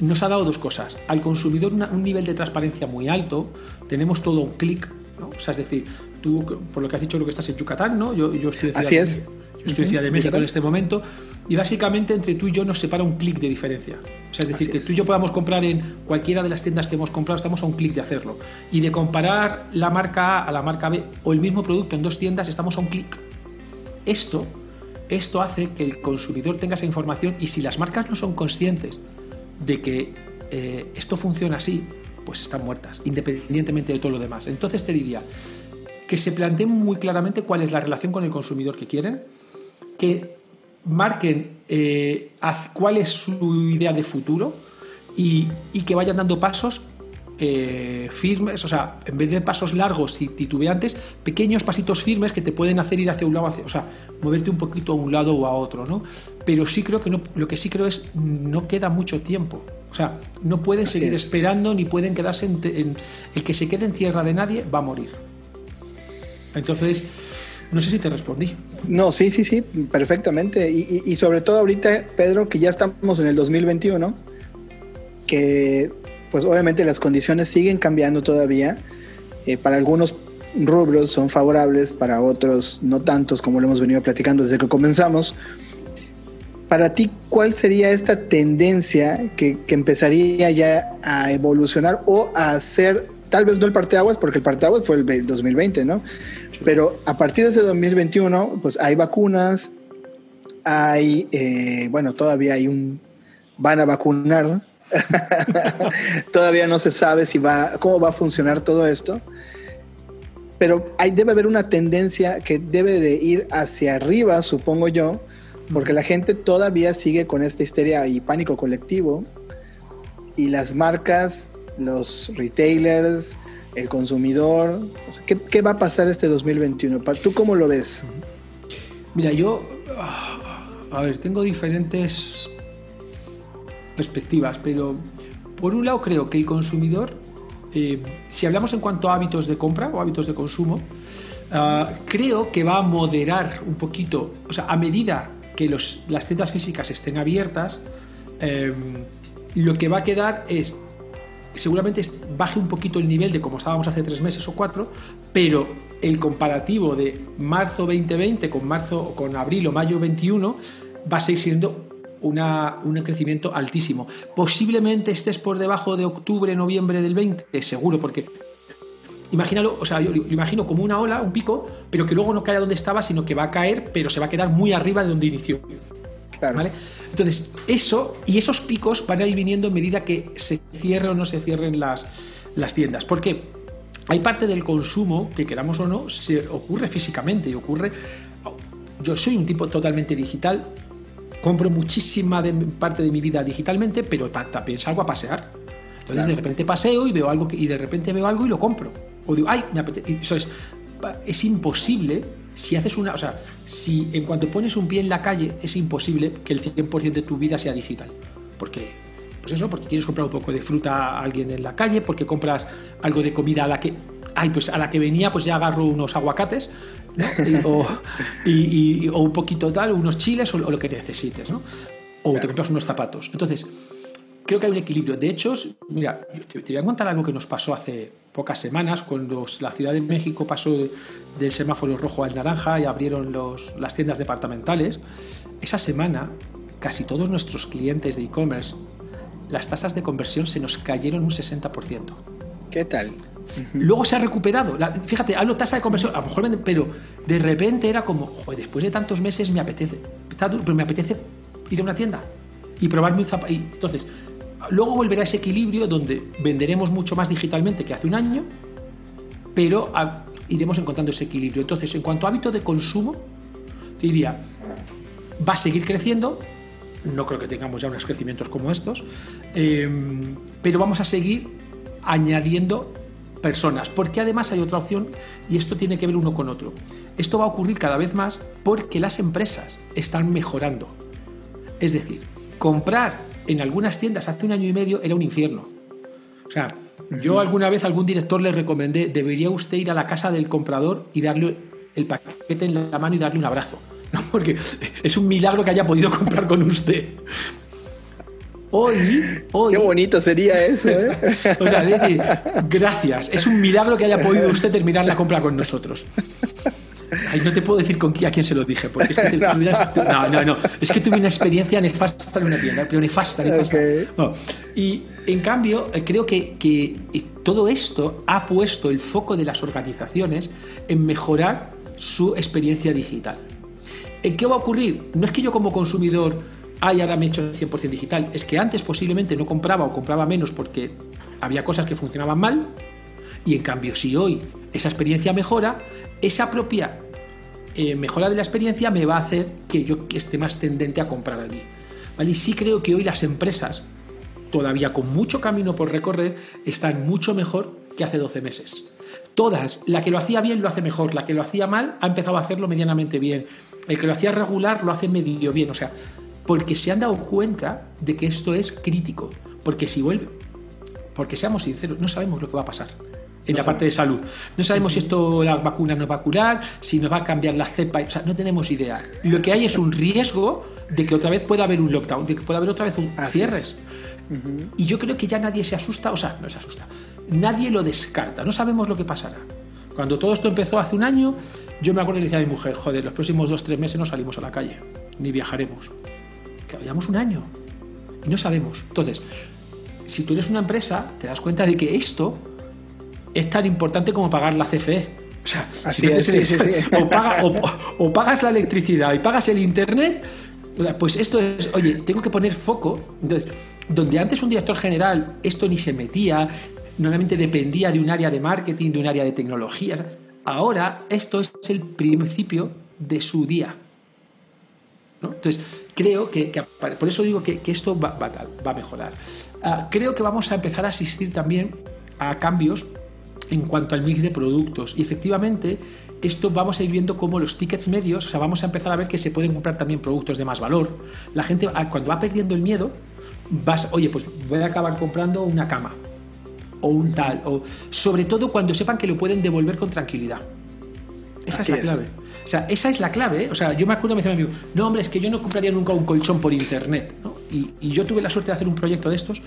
nos ha dado dos cosas. Al consumidor un nivel de transparencia muy alto, tenemos todo un clic, o sea, es decir, tú, por lo que has dicho, lo que estás en Yucatán, ¿no? Yo, yo estoy Así es. Yo estoy en Ciudad de México en este momento y básicamente entre tú y yo nos separa un clic de diferencia. O sea, es decir, que tú y yo podamos comprar en cualquiera de las tiendas que hemos comprado, estamos a un clic de hacerlo. Y de comparar la marca A a la marca B o el mismo producto en dos tiendas, estamos a un clic. Esto esto hace que el consumidor tenga esa información y si las marcas no son conscientes de que eh, esto funciona así, pues están muertas, independientemente de todo lo demás. Entonces te diría que se planteen muy claramente cuál es la relación con el consumidor que quieren, que marquen eh, cuál es su idea de futuro y, que vayan dando pasos eh, firmes, o sea, en vez de pasos largos y titubeantes, pequeños pasitos firmes que te pueden hacer ir hacia un lado, hacia, o sea, moverte un poquito a un lado o a otro, ¿no? Pero sí creo que no, lo que sí creo es no queda mucho tiempo. O sea, no pueden seguir esperando ni pueden quedarse en, el que se quede en tierra de nadie va a morir. Entonces, no sé si te respondí. No, sí, sí, sí, perfectamente. Y, sobre todo ahorita, Pedro, que ya estamos en el 2021, que pues obviamente las condiciones siguen cambiando todavía. Eh, para algunos rubros son favorables, para otros no tantos, como lo hemos venido platicando desde que comenzamos para ti, ¿cuál sería esta tendencia que, empezaría ya a evolucionar o a ser, tal vez no el parteaguas, porque el parteaguas fue el 2020, ¿no? Pero a partir de ese 2021, pues hay vacunas, hay, eh, bueno, todavía hay un, van a vacunar, todavía no se sabe si va, cómo va a funcionar todo esto pero hay, debe haber una tendencia que debe de ir hacia arriba, supongo yo, porque la gente todavía sigue con esta histeria y pánico colectivo y las marcas, los retailers, el consumidor, ¿qué, va a pasar este 2021? ¿Tú cómo lo ves? Mira, yo, a ver, tengo diferentes perspectivas, pero por un lado creo que el consumidor, eh, si hablamos en cuanto a hábitos de compra o hábitos de consumo, ah, creo que va a moderar un poquito, o sea, a medida que las tiendas físicas estén abiertas, em, lo que va a quedar es seguramente baje un poquito el nivel de como estábamos hace tres meses o cuatro, pero el comparativo de marzo 2020 con marzo con abril o mayo 21 va a seguir siendo un crecimiento altísimo. Posiblemente estés por debajo de octubre, noviembre del 20, seguro, porque imagínalo, o sea, yo lo imagino como una ola, un pico, pero que luego no cae a donde estaba, sino que va a caer, pero se va a quedar muy arriba de donde inició. ¿Vale? Entonces, eso y esos picos van a ir viniendo en medida que se cierre o no se cierren las, las tiendas. Porque hay parte del consumo que queramos o no, se ocurre físicamente y ocurre. Yo soy un tipo totalmente digital, compro muchísima de, parte de mi vida digitalmente, pero también salgo a pasear. Entonces de repente paseo y veo algo y de repente veo algo y lo compro. O digo, ay, me apetece. Eso es, es imposible si haces una. O sea, si en cuanto pones un pie en la calle, es imposible que el 100% de tu vida sea digital. Porque, pues eso, porque quieres comprar un poco de fruta a alguien en la calle, porque compras algo de comida a la que. Ay, pues a la que venía, pues ya agarro unos aguacates, o, un poquito tal, unos chiles o, lo que necesites, ¿no? O te compras unos zapatos. Entonces, creo que hay un equilibrio. De hecho, mira, te, voy a contar algo que nos pasó hace pocas semanas, cuando la Ciudad de México pasó del semáforo rojo al naranja y abrieron las tiendas departamentales. Esa semana, casi todos nuestros clientes de e-commerce, las tasas de conversión se nos cayeron un 60%. ¿Qué tal? Luego se ha recuperado. fíjate, hablo tasa de conversión, a lo mejor, pero de repente era como, joder, después de tantos meses me apetece, pero me apetece ir a una tienda y probarme un zapato. Entonces, Luego volverá ese equilibrio donde venderemos mucho más digitalmente que hace un año, pero iremos encontrando ese equilibrio. Entonces, en cuanto a hábito de consumo, te diría, va a seguir creciendo, no creo que tengamos ya unos crecimientos como estos, em, pero vamos a seguir añadiendo personas, porque además hay otra opción y esto tiene que ver uno con otro. Esto va a ocurrir cada vez más porque las empresas están mejorando. Es decir, comprar en algunas tiendas hace un año y medio era un infierno. O sea, yo alguna vez a algún director le recomendé, debería usted ir a la casa del comprador y darle el paquete en la mano y darle un abrazo. Porque es un milagro que haya podido comprar con usted. Hoy, hoy. Qué bonito sería eso. ¿eh? O sea, decir, gracias. Es un milagro que haya podido usted terminar la compra con nosotros. Ay, no te puedo decir con a quién se lo dije, porque es que no. no, no, es que tuve una experiencia nefasta en una tienda, pero nefasta, nefasta. Y en cambio, eh, creo que, que eh, todo esto ha puesto el foco de las organizaciones en mejorar su experiencia digital. ¿qué va a ocurrir? No es que yo como consumidor, ay, ahora me he hecho 100% digital, es que antes posiblemente no compraba o compraba menos porque había cosas que funcionaban mal, y en cambio si hoy esa experiencia mejora, esa propia eh, mejora de la experiencia me va a hacer que yo esté más tendente a comprar allí. ¿Vale? Y sí creo que hoy las empresas, todavía con mucho camino por recorrer, están mucho mejor que hace 12 meses. Todas, la que lo hacía bien lo hace mejor, la que lo hacía mal ha empezado a hacerlo medianamente bien, el que lo hacía regular lo hace medio bien, o sea, porque se han dado cuenta de que esto es crítico, porque si vuelve, porque seamos sinceros, no sabemos lo que va a pasar en la parte de salud. No sabemos si esto la vacuna nos va a curar, si nos va a cambiar la cepa, o sea, no tenemos idea. Lo que hay es un riesgo de que otra vez pueda haber un lockdown, de que pueda haber otra vez un cierres. Y yo creo que ya nadie se asusta, o sea, no se asusta, nadie lo descarta, no sabemos lo que pasará. Cuando todo esto empezó hace un año, yo me acuerdo que le decía a mi mujer, joder, los próximos dos, tres meses no salimos a la calle, ni viajaremos. Que llevamos un año y no sabemos. Entonces, si tú eres una empresa, te das cuenta de que esto es tan importante como pagar la CFE. O sea, si O, pagas la electricidad y pagas el internet, pues esto es, oye, tengo que poner foco. Entonces, donde antes un director general esto ni se metía, normalmente dependía de un área de marketing, de un área de tecnologías, ahora esto es el principio de su día. Entonces, creo que, por eso digo que, esto va, a mejorar. Ah, creo que vamos a empezar a asistir también a cambios en cuanto al mix de productos. Y efectivamente, esto vamos a ir viendo cómo los tickets medios, o sea, vamos a empezar a ver que se pueden comprar también productos de más valor. La gente, ah, cuando va perdiendo el miedo, vas, oye, pues voy a acabar comprando una cama o un tal, o sobre todo cuando sepan que lo pueden devolver con tranquilidad. Esa es la clave. O sea, esa es la clave. ¿eh? O sea, yo me acuerdo, me decía mi amigo, no, hombre, es que yo no compraría nunca un colchón por internet. Y, y, yo tuve la suerte de hacer un proyecto de estos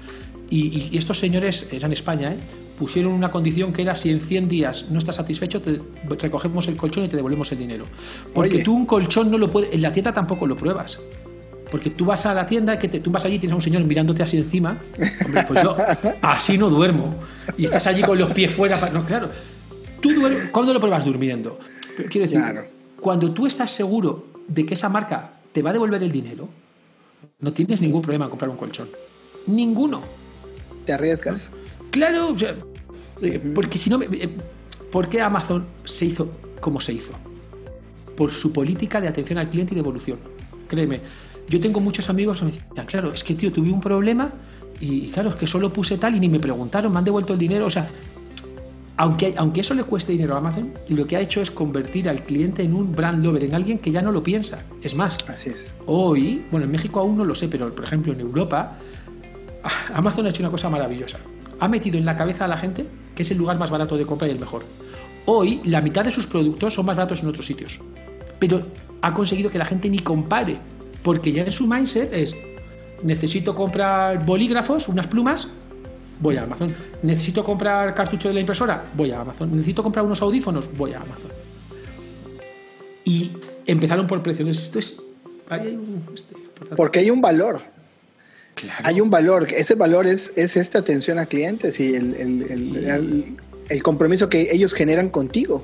y, estos señores, eran España, ¿eh? pusieron una condición que era si en 100 días no estás satisfecho, te recogemos el colchón y te devolvemos el dinero. Porque tú un colchón no lo puedes, en la tienda tampoco lo pruebas. Porque tú vas a la tienda, que te, tú vas allí y tienes a un señor mirándote así encima. Hombre, pues yo así no duermo. Y estás allí con los pies fuera. No, claro. Tú duermes, ¿Cuándo lo pruebas durmiendo? quiero decir, cuando tú estás seguro de que esa marca te va a devolver el dinero, no tienes ningún problema en comprar un colchón. Ninguno te arriesgas. Claro, eh, porque si no, eh, ¿por qué Amazon se hizo como se hizo? Por su política de atención al cliente y de evolución. Créeme, yo tengo muchos amigos que me dicen, claro, es que tío, tuve un problema y claro, es que solo puse tal y ni me preguntaron, me han devuelto el dinero, o sea, aunque, aunque eso le cueste dinero a Amazon, lo que ha hecho es convertir al cliente en un brand lover, en alguien que ya no lo piensa. Es más, Así es. hoy, bueno, en México aún no lo sé, pero por ejemplo en Europa, Amazon ha hecho una cosa maravillosa. Ha metido en la cabeza a la gente que es el lugar más barato de compra y el mejor. Hoy la mitad de sus productos son más baratos en otros sitios. Pero ha conseguido que la gente ni compare. Porque ya en su mindset es, necesito comprar bolígrafos, unas plumas, voy a Amazon. Necesito comprar cartucho de la impresora, voy a Amazon. Necesito comprar unos audífonos, voy a Amazon. Y empezaron por precios. Esto es... Este, Porque hay un valor. Hay un valor, ese valor es, es esta atención a clientes y el, el, compromiso que ellos generan contigo.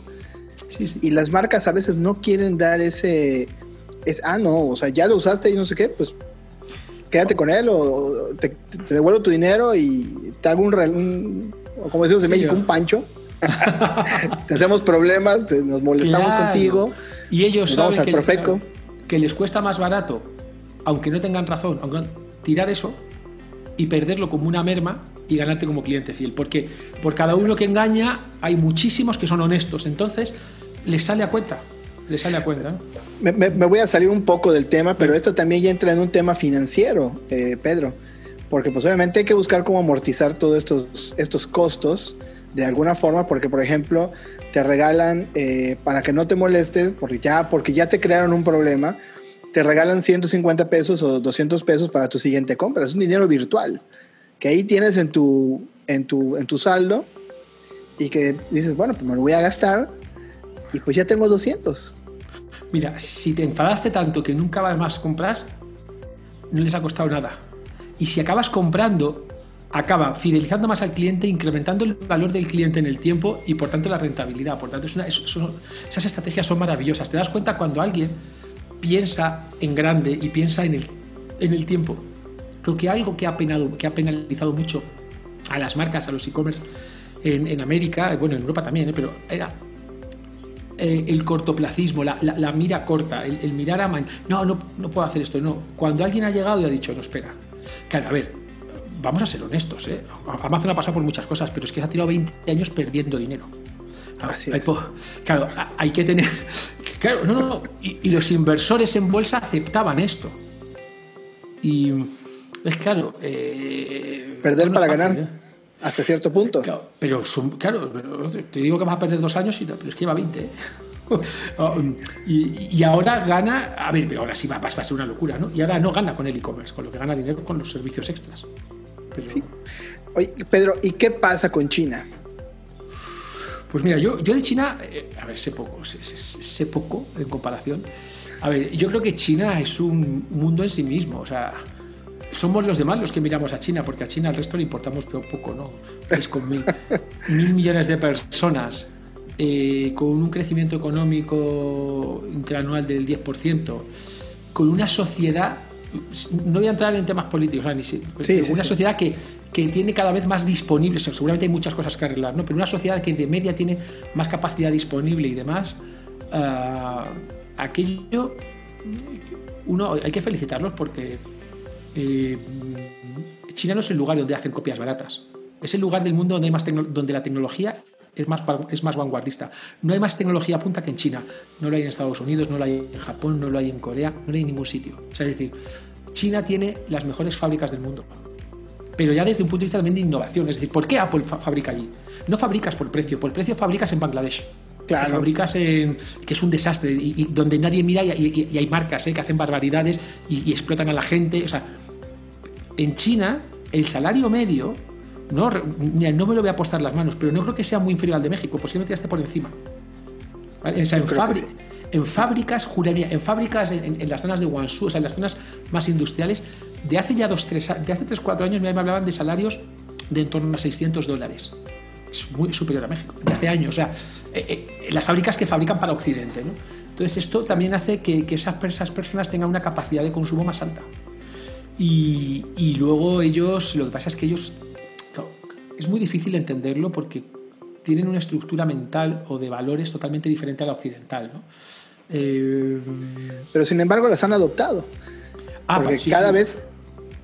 Y las marcas a veces no quieren dar ese, es, ah, no, o sea, ya lo usaste y no sé qué, pues quédate con él o te, devuelvo tu dinero y te hago un, como decimos en México, un pancho. te hacemos problemas, nos molestamos contigo. Y ellos saben que, que les cuesta más barato, aunque no tengan razón, aunque tirar eso y perderlo como una merma y ganarte como cliente fiel. Porque por cada uno que engaña hay muchísimos que son honestos. Entonces, les sale a cuenta. Les sale a cuenta. Me, voy a salir un poco del tema, pero esto también ya entra en un tema financiero, eh, Pedro. Porque pues obviamente hay que buscar cómo amortizar todos estos, estos costos de alguna forma, porque por ejemplo te regalan eh, para que no te molestes, porque ya, porque ya te crearon un problema, te regalan 150 pesos o 200 pesos para tu siguiente compra. Es un dinero virtual que ahí tienes en tu, en tu, en tu saldo y que dices, bueno, pues me lo voy a gastar y pues ya tengo 200. Mira, si te enfadaste tanto que nunca más compras, no les ha costado nada. Y si acabas comprando, acaba fidelizando más al cliente, incrementando el valor del cliente en el tiempo y por tanto la rentabilidad. Por tanto, es una, esas estrategias son maravillosas. Te das cuenta cuando alguien piensa en grande y piensa en el, en el tiempo. Creo que algo que ha, penado, que ha penalizado mucho a las marcas, a los e-commerce en, en, América, bueno, en Europa también, ¿eh? pero era eh, el cortoplacismo, la, la, mira corta, el, mirar a no, no, no puedo hacer esto, no. Cuando alguien ha llegado y ha dicho, no, espera, claro, a ver, vamos a ser honestos, ¿eh? Amazon ha pasado por muchas cosas, pero es que se ha tirado 20 años perdiendo dinero. Claro, hay, que tener. Claro, no, no, Y, los inversores en bolsa aceptaban esto. Y es claro. Eh, Perder para ganar. ¿eh? Hasta cierto punto. Claro, pero, claro, te digo que vas a perder dos años, y, pero es que lleva 20. ¿eh? Y, ahora gana, a ver, pero ahora sí va, va, a ser una locura, ¿no? Y ahora no gana con el e-commerce, con lo que gana dinero con los servicios extras. Sí. Oye, Pedro, ¿y qué pasa con China? Pues mira, yo, yo de China, eh, a ver, sé poco, sé, poco en comparación. A ver, yo creo que China es un mundo en sí mismo, o sea, somos los demás los que miramos a China, porque a China al resto le importamos poco, ¿no? Es con mil, mil millones de personas, eh, con un crecimiento económico interanual del 10%, con una sociedad no voy a entrar en temas políticos, una sociedad que, tiene cada vez más disponible, seguramente hay muchas cosas que arreglar, ¿no? pero una sociedad que de media tiene más capacidad disponible y demás, ah, aquello, uno hay que felicitarlos porque eh, China no es el lugar donde hacen copias baratas, es el lugar del mundo donde, hay más donde la tecnología es más, es más vanguardista. No hay más tecnología punta que en China. No lo hay en Estados Unidos, no lo hay en Japón, no lo hay en Corea, no lo hay en ningún sitio. O sea, es decir, China tiene las mejores fábricas del mundo. Pero ya desde un punto de vista también de innovación. Es decir, ¿por qué Apple fabrica allí? No fabricas por precio, por precio fabricas en Bangladesh. Claro. Fabricas en. que es un desastre, y, donde nadie mira y, hay marcas ¿eh? que hacen barbaridades y explotan a la gente. O sea, en China, el salario medio no, no me lo voy a apostar las manos, pero no creo que sea muy inferior al de México, posiblemente ya esté por encima. en, fábricas, juraría, en fábricas en, las zonas de Guangzhou, o sea, en las zonas más industriales, de hace ya dos, tres, de hace tres, cuatro años me hablaban de salarios de en torno a 600 dólares. Es muy superior a México, de hace años. O sea, eh, eh, las fábricas que fabrican para Occidente, ¿no? Entonces, esto también hace que, esas, esas personas tengan una capacidad de consumo más alta. Y, y luego ellos, lo que pasa es que ellos es muy difícil entenderlo porque tienen una estructura mental o de valores totalmente diferente a la occidental. ¿no? Eh, Pero sin embargo las han adoptado. Ah, porque cada vez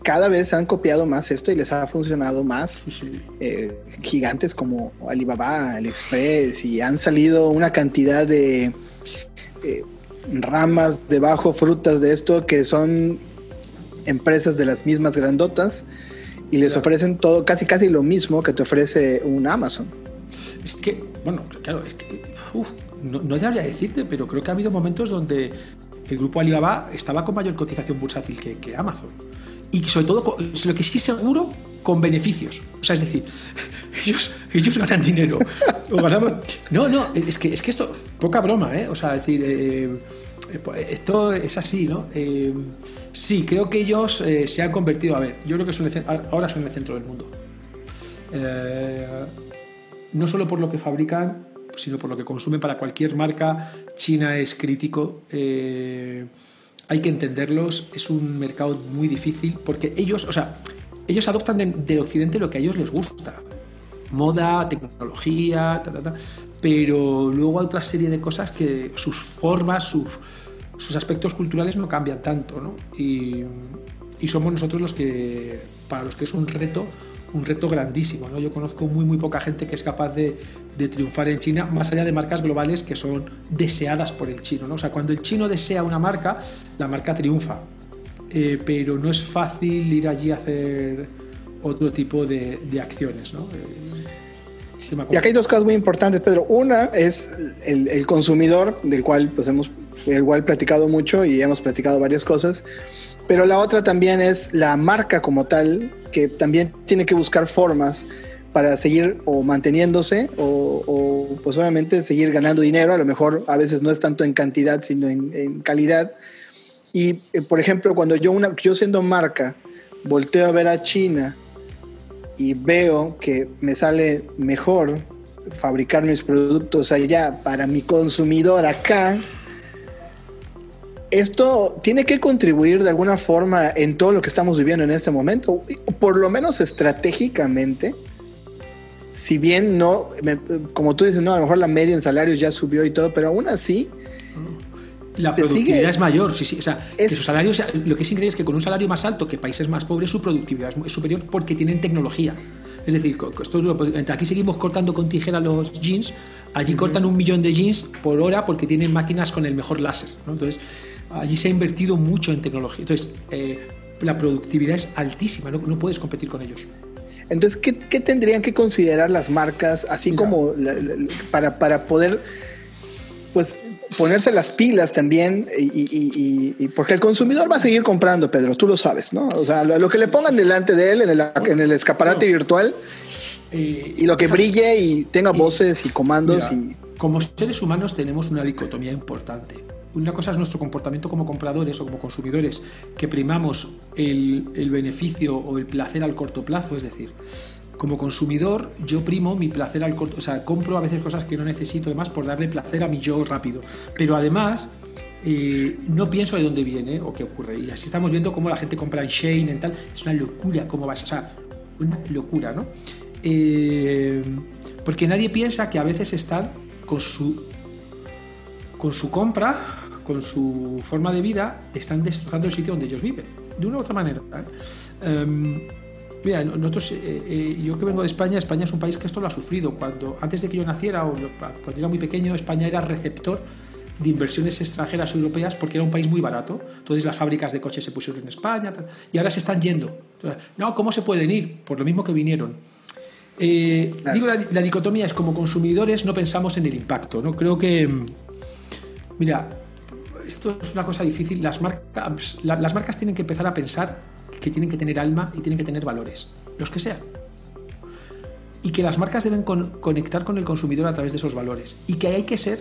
cada vez han copiado más esto y les ha funcionado más. Eh, gigantes como Alibaba, AliExpress y han salido una cantidad de eh, ramas debajo, frutas de esto que son empresas de las mismas grandotas y les ofrecen todo, casi casi lo mismo que te ofrece un Amazon. Es que, bueno, claro, es que, uf, no, no debería decirte, pero creo que ha habido momentos donde el grupo Alibaba estaba con mayor cotización bursátil que, que Amazon. Y sobre todo, lo que sí seguro, con beneficios. O sea, es decir, ellos, ellos ganan dinero. no, no, es que, es que esto, poca broma, ¿eh? O sea, es decir, eh, eh, esto es así, ¿no? Eh, sí, creo que ellos eh, se han convertido, a ver, yo creo que son ahora son el centro del mundo. no solo por lo que fabrican, sino por lo que consumen para cualquier marca. China es crítico. hay que entenderlos. Es un mercado muy difícil porque ellos, o sea, ellos adoptan de, Occidente lo que a ellos les gusta. Moda, tecnología, pero luego hay otra serie de cosas que sus formas, sus, sus aspectos culturales no cambian tanto, ¿no? Y, somos nosotros los que, para los que es un reto, un reto grandísimo, ¿no? Yo conozco muy, muy poca gente que es capaz de, triunfar en China, más allá de marcas globales que son deseadas por el chino, ¿no? O sea, cuando el chino desea una marca, la marca triunfa, eh, pero no es fácil ir allí a hacer otro tipo de, acciones, ¿no? Eh, y aquí hay dos cosas muy importantes, Pedro. Una es el, el consumidor, del cual pues hemos igual platicado mucho y hemos platicado varias cosas. Pero la otra también es la marca como tal, que también tiene que buscar formas para seguir o manteniéndose o, pues obviamente seguir ganando dinero. A lo mejor a veces no es tanto en cantidad, sino en, calidad. Y eh, por ejemplo, cuando yo, una, yo siendo marca, volteo a ver a China y veo que me sale mejor fabricar mis productos allá para mi consumidor acá, esto tiene que contribuir de alguna forma en todo lo que estamos viviendo en este momento, por lo menos estratégicamente. Si bien no, como tú dices, no, a lo mejor la media en salarios ya subió y todo, pero aún así, la productividad es mayor, sí, sí. O sea, que su salario, lo que es increíble es que con un salario más alto que países más pobres, su productividad es superior porque tienen tecnología. Es decir, aquí seguimos cortando con tijera los jeans, allí cortan un millón de jeans por hora porque tienen máquinas con el mejor láser. Entonces, allí se ha invertido mucho en tecnología. Entonces, eh, la productividad es altísima, no, puedes competir con ellos. Entonces, ¿qué, tendrían que considerar las marcas, así como para, para poder pues ponerse las pilas también y, porque el consumidor va a seguir comprando, Pedro, tú lo sabes, ¿no? O sea, lo, que le pongan delante de él en el, en el escaparate virtual eh, y lo que brille y tenga voces y comandos. y... Como seres humanos tenemos una dicotomía importante. Una cosa es nuestro comportamiento como compradores o como consumidores, que primamos el, el beneficio o el placer al corto plazo, es decir, como consumidor, yo primo mi placer al corto, o sea, compro a veces cosas que no necesito, además, por darle placer a mi yo rápido. Pero además, eh, no pienso de dónde viene o qué ocurre. Y así estamos viendo cómo la gente compra en Shane, en tal. Es una locura cómo vas, o sea, una locura, ¿no? Eh, porque nadie piensa que a veces están con su, con su compra, con su forma de vida, están destrozando el sitio donde ellos viven, de una u otra manera. ¿eh? Em, Mira, nosotros, eh, eh, yo que vengo de España, España es un país que esto lo ha sufrido. Cuando antes de que yo naciera o cuando era muy pequeño, España era receptor de inversiones extranjeras europeas porque era un país muy barato. Entonces las fábricas de coches se pusieron en España y ahora se están yendo. No, ¿cómo se pueden ir? Por lo mismo que vinieron. Eh, digo, la, dicotomía es como consumidores no pensamos en el impacto. ¿no? Creo que, mira, esto es una cosa difícil. Las marcas, las marcas tienen que empezar a pensar que tienen que tener alma y tienen que tener valores, los que sean. Y que las marcas deben conectar con el consumidor a través de esos valores. Y que hay que ser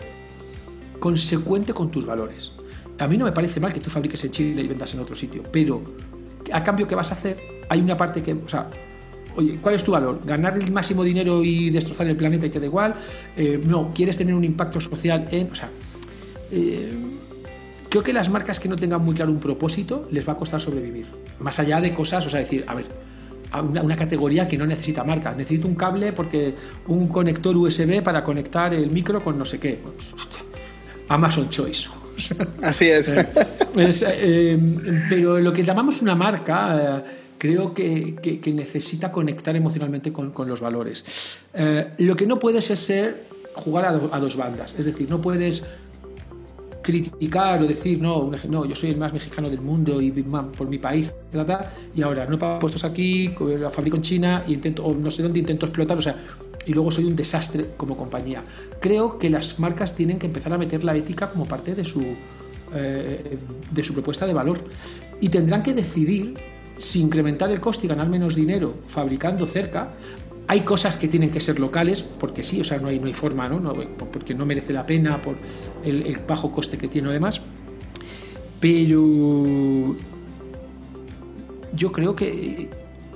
consecuente con tus valores. A mí no me parece mal que tú fabriques en Chile y vendas en otro sitio, pero a cambio, ¿qué vas a hacer? Hay una parte que, o sea, oye, ¿cuál es tu valor? ¿Ganar el máximo dinero y destrozar el planeta y te da igual? Eh, no, ¿quieres tener un impacto social en...? O sea, eh, Creo que las marcas que no tengan muy claro un propósito les va a costar sobrevivir. Más allá de cosas, o sea, decir, a ver, una, categoría que no necesita marca. Necesito un cable porque un conector USB para conectar el micro con no sé qué. Amazon Choice. Así es. Eh, pero lo que llamamos una marca, eh, creo que, necesita conectar emocionalmente con, los valores. Eh, lo que no puedes es ser jugar a, dos bandas. Es decir, no puedes criticar o decir, no, no, yo soy el más mexicano del mundo y por mi país, y ahora no pago puestos aquí, la fabrico en China y intento, o no sé dónde intento explotar, o sea, y luego soy un desastre como compañía. Creo que las marcas tienen que empezar a meter la ética como parte de su, eh, de su propuesta de valor y tendrán que decidir si incrementar el coste y ganar menos dinero fabricando cerca hay cosas que tienen que ser locales, porque sí, o sea, no hay, no hay forma, ¿no? Porque no merece la pena por el, bajo coste que tiene además. Pero yo creo que,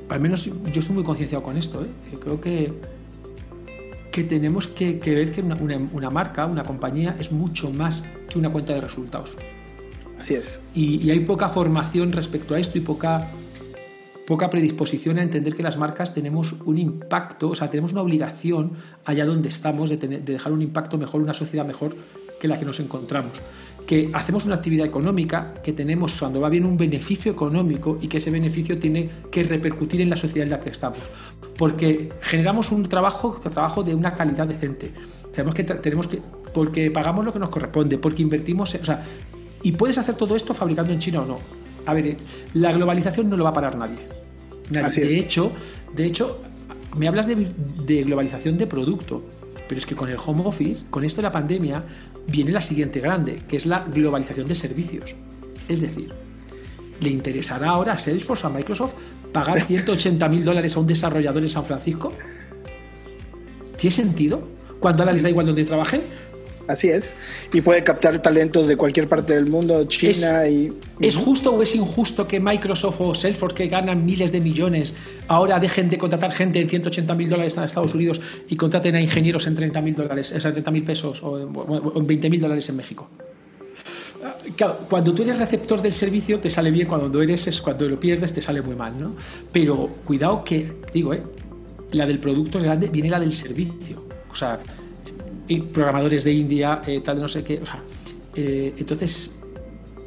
al menos yo estoy muy concienciado con esto, ¿eh? creo que, que tenemos que, ver que una, marca, una compañía, es mucho más que una cuenta de resultados. Así es. y hay poca formación respecto a esto y poca poca predisposición a entender que las marcas tenemos un impacto, o sea, tenemos una obligación allá donde estamos de, dejar un impacto mejor, una sociedad mejor que la que nos encontramos. Que hacemos una actividad económica, que tenemos cuando va bien un beneficio económico y que ese beneficio tiene que repercutir en la sociedad en la que estamos. Porque generamos un trabajo, trabajo de una calidad decente. Sabemos que tenemos que, porque pagamos lo que nos corresponde, porque invertimos, o sea, y puedes hacer todo esto fabricando en China o no. A ver, la globalización no lo va a parar nadie de hecho, de hecho, me hablas de, globalización de producto, pero es que con el home office, con esto de la pandemia, viene la siguiente grande, que es la globalización de servicios. Es decir, ¿le interesará ahora a Salesforce, a Microsoft, pagar 180 mil dólares a un desarrollador en San Francisco? ¿Tiene sentido? Cuando ahora les da igual donde trabajen, Así es. Y puede captar talentos de cualquier parte del mundo, China y... ¿Es justo o es injusto que Microsoft o Salesforce, que ganan miles de millones, ahora dejen de contratar gente en 180 mil dólares en Estados Unidos y contraten a ingenieros en 30 mil dólares, o 30 mil pesos o en 20 mil dólares en México? cuando tú eres receptor del servicio te sale bien, cuando eres cuando lo pierdes te sale muy mal, ¿no? Pero cuidado que, digo, ¿eh? la del producto es grande, viene la del servicio. O sea, programadores de India, eh, tal de no sé qué. O sea, eh, entonces,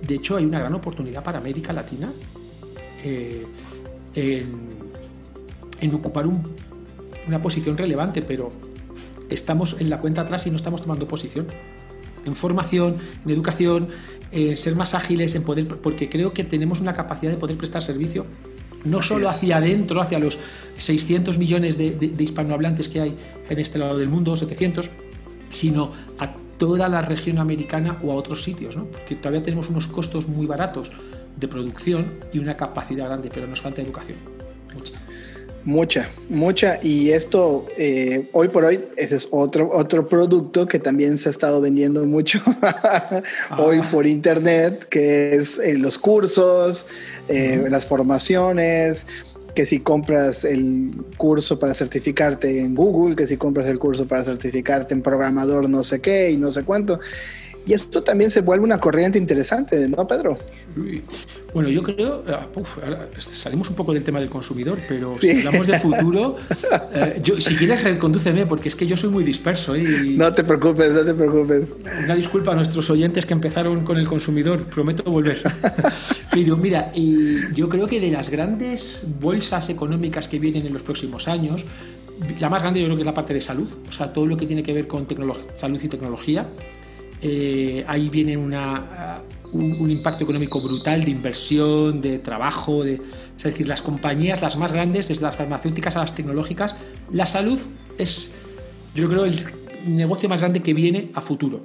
de hecho, hay una gran oportunidad para América Latina eh, en, ocupar una posición relevante, pero estamos en la cuenta atrás y no estamos tomando posición en formación, en educación, en ser más ágiles, en poder, porque creo que tenemos una capacidad de poder prestar servicio no solo hacia adentro, hacia los 600 millones de, hispanohablantes que hay en este lado del mundo, 700, sino a toda la región americana o a otros sitios, ¿no? porque todavía tenemos unos costos muy baratos de producción y una capacidad grande, pero nos falta educación. Mucha, mucha. Y esto, eh, hoy por hoy, ese es otro, otro producto que también se ha estado vendiendo mucho hoy ah. por internet, que es eh, los cursos, eh, las formaciones, que si compras el curso para certificarte en Google, que si compras el curso para certificarte en programador no sé qué y no sé cuánto. Y esto también se vuelve una corriente interesante, ¿no, Pedro? Bueno, yo creo, ah, salimos un poco del tema del consumidor, pero si hablamos de futuro, eh, yo, si quieres recondúceme, porque es que yo soy muy disperso. ¿eh? Y no te preocupes, no te preocupes. Una disculpa a nuestros oyentes que empezaron con el consumidor, prometo volver. pero mira, yo creo que de las grandes bolsas económicas que vienen en los próximos años, la más grande yo creo que es la parte de salud, o sea, todo lo que tiene que ver con salud y tecnología. Eh, ahí viene uh, un, impacto económico brutal de inversión, de trabajo, de, es decir, las compañías, las más grandes, desde las farmacéuticas a las tecnológicas, la salud es, yo creo, el negocio más grande que viene a futuro.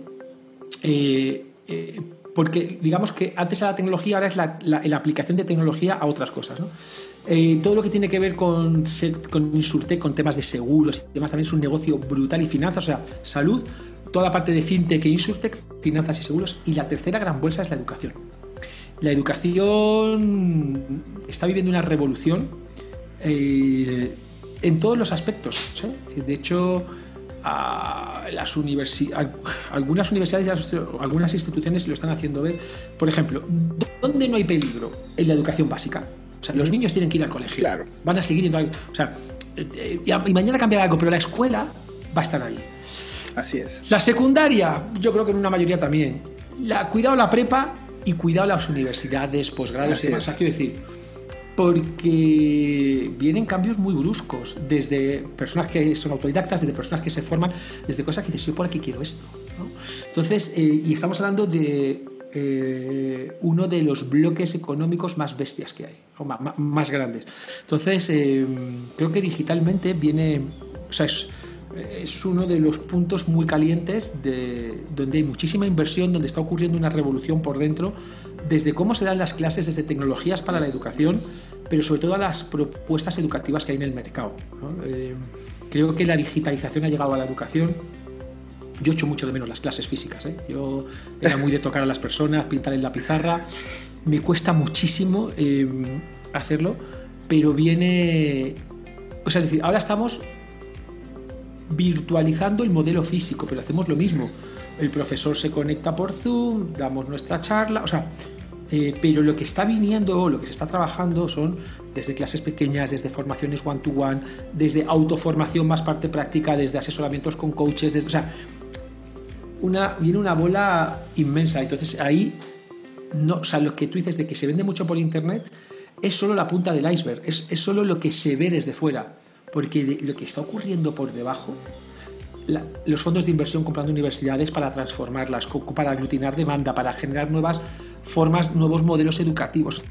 Eh, eh, porque digamos que antes era la tecnología, ahora es la, aplicación de tecnología a otras cosas. todo lo que tiene que ver con, con Insurtech, con temas de seguros y demás, también es un negocio brutal y finanzas, o sea, salud toda la parte de fintech e insurtech, finanzas y seguros, y la tercera gran bolsa es la educación. La educación está viviendo una revolución eh, en todos los aspectos. ¿eh? De hecho, las algunas universidades, algunas instituciones lo están haciendo ver. Por ejemplo, ¿dónde no hay peligro? En la educación básica. O sea, los niños tienen que ir al colegio. Claro. Van a seguir yendo O sea, eh, y mañana cambiará algo, pero la escuela va a estar ahí. Así es. La secundaria, yo creo que en una mayoría también. La, cuidado la prepa y cuidado las universidades, posgrados y demás. quiero decir, porque vienen cambios muy bruscos, desde personas que son autodidactas, desde personas que se forman, desde cosas que dices, yo por aquí quiero esto. Entonces, eh, y estamos hablando de eh, uno de los bloques económicos más bestias que hay, o más, grandes. Entonces, eh, creo que digitalmente viene, o sea, es, es uno de los puntos muy calientes de, donde hay muchísima inversión, donde está ocurriendo una revolución por dentro, desde cómo se dan las clases, desde tecnologías para la educación, pero sobre todo a las propuestas educativas que hay en el mercado. Eh, creo que la digitalización ha llegado a la educación. Yo echo mucho de menos las clases físicas. ¿eh? Yo era muy de tocar a las personas, pintar en la pizarra. Me cuesta muchísimo eh, hacerlo, pero viene... O sea, es decir, ahora estamos virtualizando el modelo físico, pero hacemos lo mismo. El profesor se conecta por Zoom, damos nuestra charla, o sea, eh, pero lo que está viniendo, lo que se está trabajando son desde clases pequeñas, desde formaciones one-to-one, desde autoformación más parte práctica, desde asesoramientos con coaches, o sea, una, viene una bola inmensa. Entonces ahí, no, o sea, lo que tú dices de que se vende mucho por internet es solo la punta del iceberg, es solo lo que se ve desde fuera porque lo que está ocurriendo por debajo, los fondos de inversión comprando universidades para transformarlas, para aglutinar demanda, para generar nuevas formas, nuevos modelos educativos.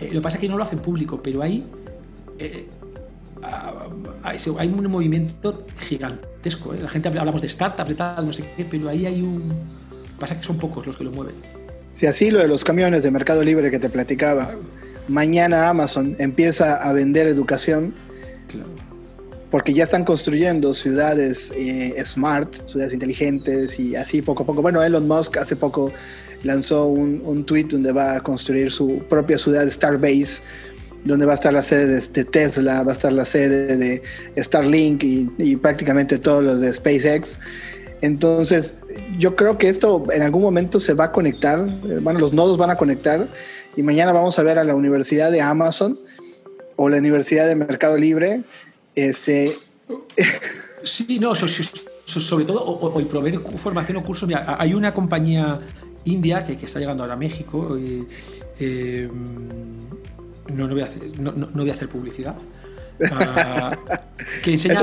Eh, lo que pasa es que no lo hacen público, pero ahí eh, hay, un movimiento gigantesco. ¿eh? La gente hablamos de startups, de tal, no sé qué, pero ahí hay un... Pasa que son pocos los que lo mueven. Si así lo de los camiones de Mercado Libre que te platicaba, mañana Amazon empieza a vender educación porque ya están construyendo ciudades eh, smart, ciudades inteligentes y así poco a poco. Bueno, Elon Musk hace poco lanzó un, un tweet donde va a construir su propia ciudad Starbase, donde va a estar la sede de, Tesla, va a estar la sede de Starlink y, y, prácticamente todos los de SpaceX. Entonces, yo creo que esto en algún momento se va a conectar, bueno, los nodos van a conectar y mañana vamos a ver a la Universidad de Amazon o la Universidad de Mercado Libre. Este... Sí, no, sobre todo, o, proveer formación o cursos. hay una compañía india que, está llegando ahora a México. Eh, no, no, voy a hacer, no, no voy a hacer publicidad Ah, que enseña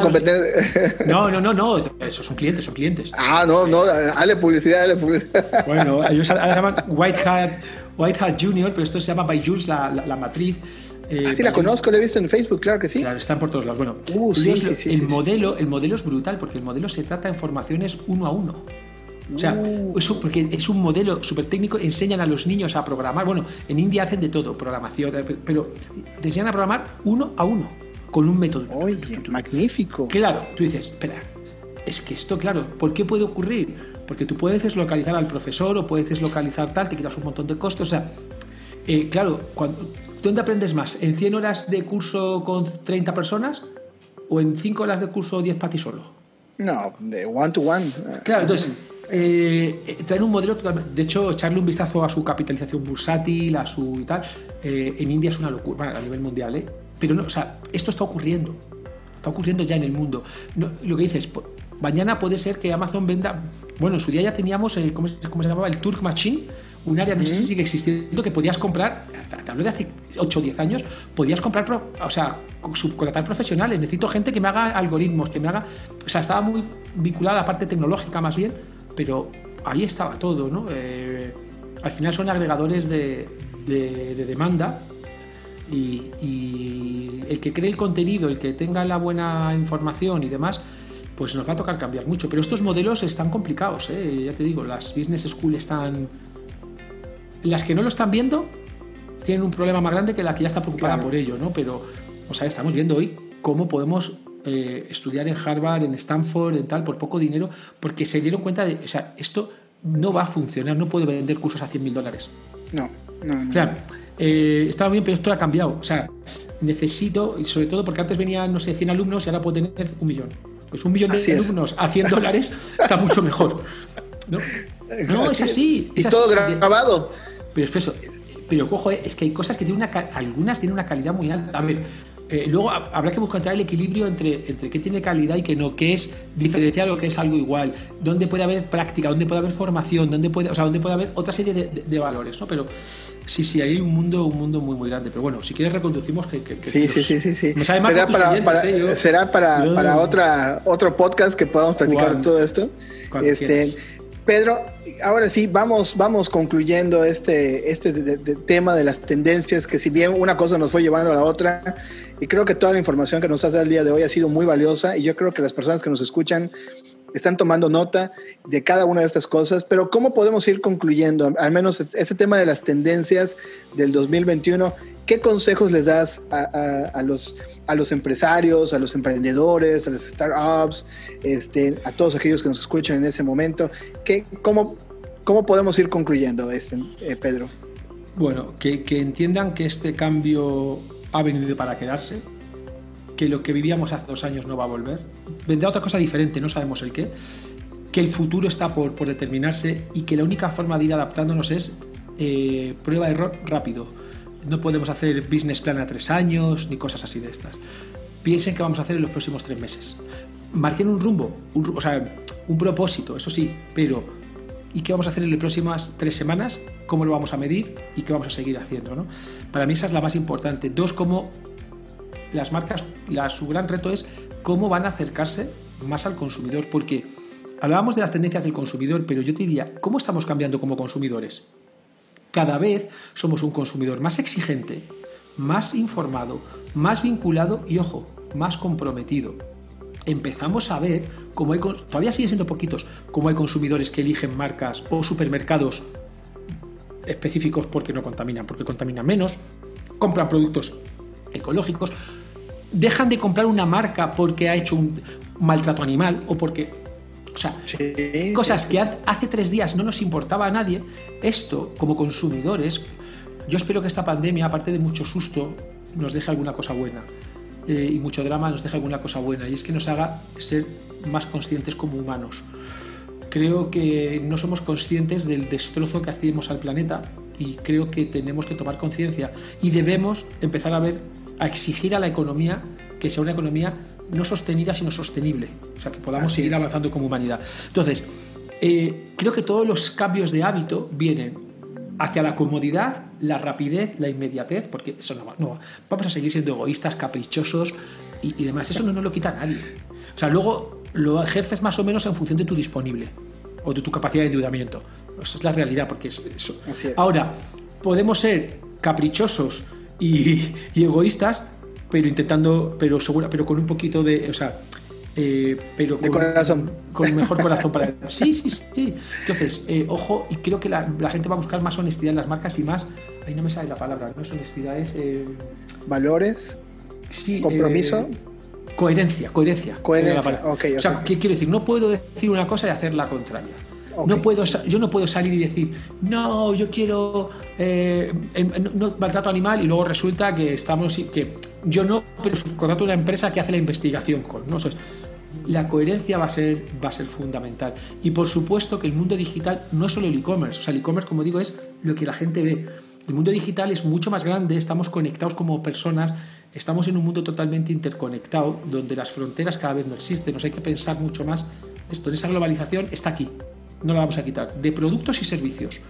No, no, no, no, esos son clientes, son clientes. Ah, no, no, dale publicidad, dale publicidad. Bueno, ellos ahora se llaman White Hat, White Hat Junior, pero esto se llama By Jules, la, la, matriz. Eh, ah, sí, la conozco, la he visto en Facebook, claro que sí. Claro, están por todos lados. Bueno, uh, sí, sí, el, modelo, el modelo es brutal porque el modelo se trata en formaciones uno a uno. O sea, uh. eso porque es un modelo súper técnico, enseñan a los niños a programar. Bueno, en India hacen de todo, programación, pero te enseñan a programar uno a uno con un método. Oye, magnífico. Claro, tú dices, espera, es que esto, claro, ¿por qué puede ocurrir? Porque tú puedes deslocalizar al profesor o puedes deslocalizar tal, te quitas un montón de costos. O sea, eh, claro, cuando, ¿dónde aprendes más? ¿En 100 horas de curso con 30 personas o en 5 horas de curso 10 para ti solo? No, de one to one. Claro, entonces, eh, eh, un modelo totalmente. De hecho, echarle un vistazo a su capitalización bursátil, a su y tal. en India es una locura, a nivel mundial, ¿eh? Pero no, o sea, esto está ocurriendo. Está ocurriendo ya en el mundo. lo que dices, mañana puede ser que Amazon venda. Bueno, en su día ya teníamos, eh, ¿cómo, se llamaba? El Turk Machine, un área, no sé si sigue existiendo, que podías comprar, te hablo de hace 8 o 10 años, podías comprar, o sea, subcontratar profesionales. Necesito gente que me haga algoritmos, que me haga. O sea, estaba muy vinculada a la parte tecnológica más bien, pero ahí estaba todo, ¿no? Eh, al final son agregadores de, de demanda y, el que cree el contenido, el que tenga la buena información y demás, pues nos va a tocar cambiar mucho. Pero estos modelos están complicados, ¿eh? ya te digo, las business school están... Las que no lo están viendo tienen un problema más grande que la que ya está preocupada por ello, ¿no? Pero, o sea, estamos viendo hoy cómo podemos eh, estudiar en Harvard, en Stanford, en tal, por poco dinero, porque se dieron cuenta de, o sea, esto no va a funcionar, no puede vender cursos a 100 mil dólares. No, no, no. O sea, eh, estaba bien, pero esto ha cambiado. O sea, necesito, y sobre todo porque antes venían, no sé, 100 alumnos y ahora puedo tener un millón. Pues un millón de alumnos a 100 dólares está mucho mejor. No, no es así. y todo grabado. Pero es eso. Pero cojo, eh, es que hay cosas que tienen una. Algunas tienen una calidad muy alta. A ver, eh, luego habrá que buscar el equilibrio entre, entre qué tiene calidad y qué no, qué es diferenciar lo que es algo igual, dónde puede haber práctica, dónde puede haber formación, dónde puede, o sea, dónde puede haber otra serie de, valores, ¿no? Pero sí, sí, hay un mundo, un mundo muy, muy grande. Pero bueno, si quieres reconducimos que... sí, sí, sí, sí, sí, será para, ¿eh? será para, para otra, otro podcast que podamos platicar todo esto. Este, Pedro, ahora sí, vamos, vamos concluyendo este, este tema de las tendencias, que si bien una cosa nos fue llevando a la otra, y creo que toda la información que nos has dado el día de hoy ha sido muy valiosa, y yo creo que las personas que nos escuchan están tomando nota de cada una de estas cosas, pero ¿cómo podemos ir concluyendo? Al menos este tema de las tendencias del 2021, ¿qué consejos les das a, los, a los empresarios, a los emprendedores, a las startups, este, a todos aquellos que nos escuchan en ese momento? ¿Qué, cómo, ¿Cómo podemos ir concluyendo, este, eh, Pedro? Bueno, que, que entiendan que este cambio ha venido para quedarse, que lo que vivíamos hace dos años no va a volver. Vendrá otra cosa diferente, no sabemos el qué. Que el futuro está por, por determinarse y que la única forma de ir adaptándonos es eh, prueba de error rápido. No podemos hacer business plan a tres años ni cosas así de estas. Piensen qué vamos a hacer en los próximos tres meses. Marquen un rumbo, un, o sea, un propósito, eso sí, pero ¿y qué vamos a hacer en las próximas tres semanas? ¿Cómo lo vamos a medir? ¿Y qué vamos a seguir haciendo? ¿no? Para mí esa es la más importante. Dos, cómo las marcas, su gran reto es cómo van a acercarse más al consumidor, porque hablábamos de las tendencias del consumidor, pero yo te diría, ¿cómo estamos cambiando como consumidores? Cada vez somos un consumidor más exigente, más informado, más vinculado y, ojo, más comprometido. Empezamos a ver cómo hay, todavía siguen siendo poquitos, cómo hay consumidores que eligen marcas o supermercados específicos porque no contaminan, porque contaminan menos, compran productos ecológicos, dejan de comprar una marca porque ha hecho un maltrato animal o porque... O sea, cosas que hace tres días no nos importaba a nadie, esto como consumidores, yo espero que esta pandemia, aparte de mucho susto, nos deje alguna cosa buena. Eh, y mucho drama nos deje alguna cosa buena, y es que nos haga ser más conscientes como humanos. creo que no somos conscientes del destrozo que hacemos al planeta y creo que tenemos que tomar conciencia y debemos empezar a ver, a exigir a la economía que sea una economía no sostenida sino sostenible, o sea, que podamos seguir avanzando como humanidad. Entonces, eh, creo que todos los cambios de hábito vienen hacia la comodidad, la rapidez, la inmediatez, porque eso no, no vamos a seguir siendo egoístas, caprichosos y, y demás. Eso no nos lo quita nadie. O sea, luego lo ejerces más o menos en función de tu disponible o de tu capacidad de endeudamiento. Eso es la realidad, porque es eso. Ahora, podemos ser caprichosos y, egoístas, pero intentando, pero segura, pero con un poquito de, o sea, eh, pero con, corazón. con mejor corazón para él. Sí, sí, sí. Entonces, eh, ojo, y creo que la, gente va a buscar más honestidad en las marcas y más, ahí no me sale la palabra, no es honestidad, es... Eh, Valores. Sí. Compromiso. Coherencia, coherencia. Coherencia. O sea, ¿qué quiero decir? No puedo decir una cosa y hacer la contraria. No puedo, yo no puedo salir y decir, no, yo quiero eh, no, maltrato animal y luego resulta que estamos que yo no, pero contrato una empresa que hace la investigación con ¿no? la coherencia va a, ser, va a ser fundamental. Y por supuesto que el mundo digital no es solo el e-commerce, o sea, el e-commerce, como digo, es lo que la gente ve. El mundo digital es mucho más grande, estamos conectados como personas, estamos en un mundo totalmente interconectado, donde las fronteras cada vez no existen, nos hay que pensar mucho más. Esto, esa globalización está aquí, no la vamos a quitar, de productos y servicios.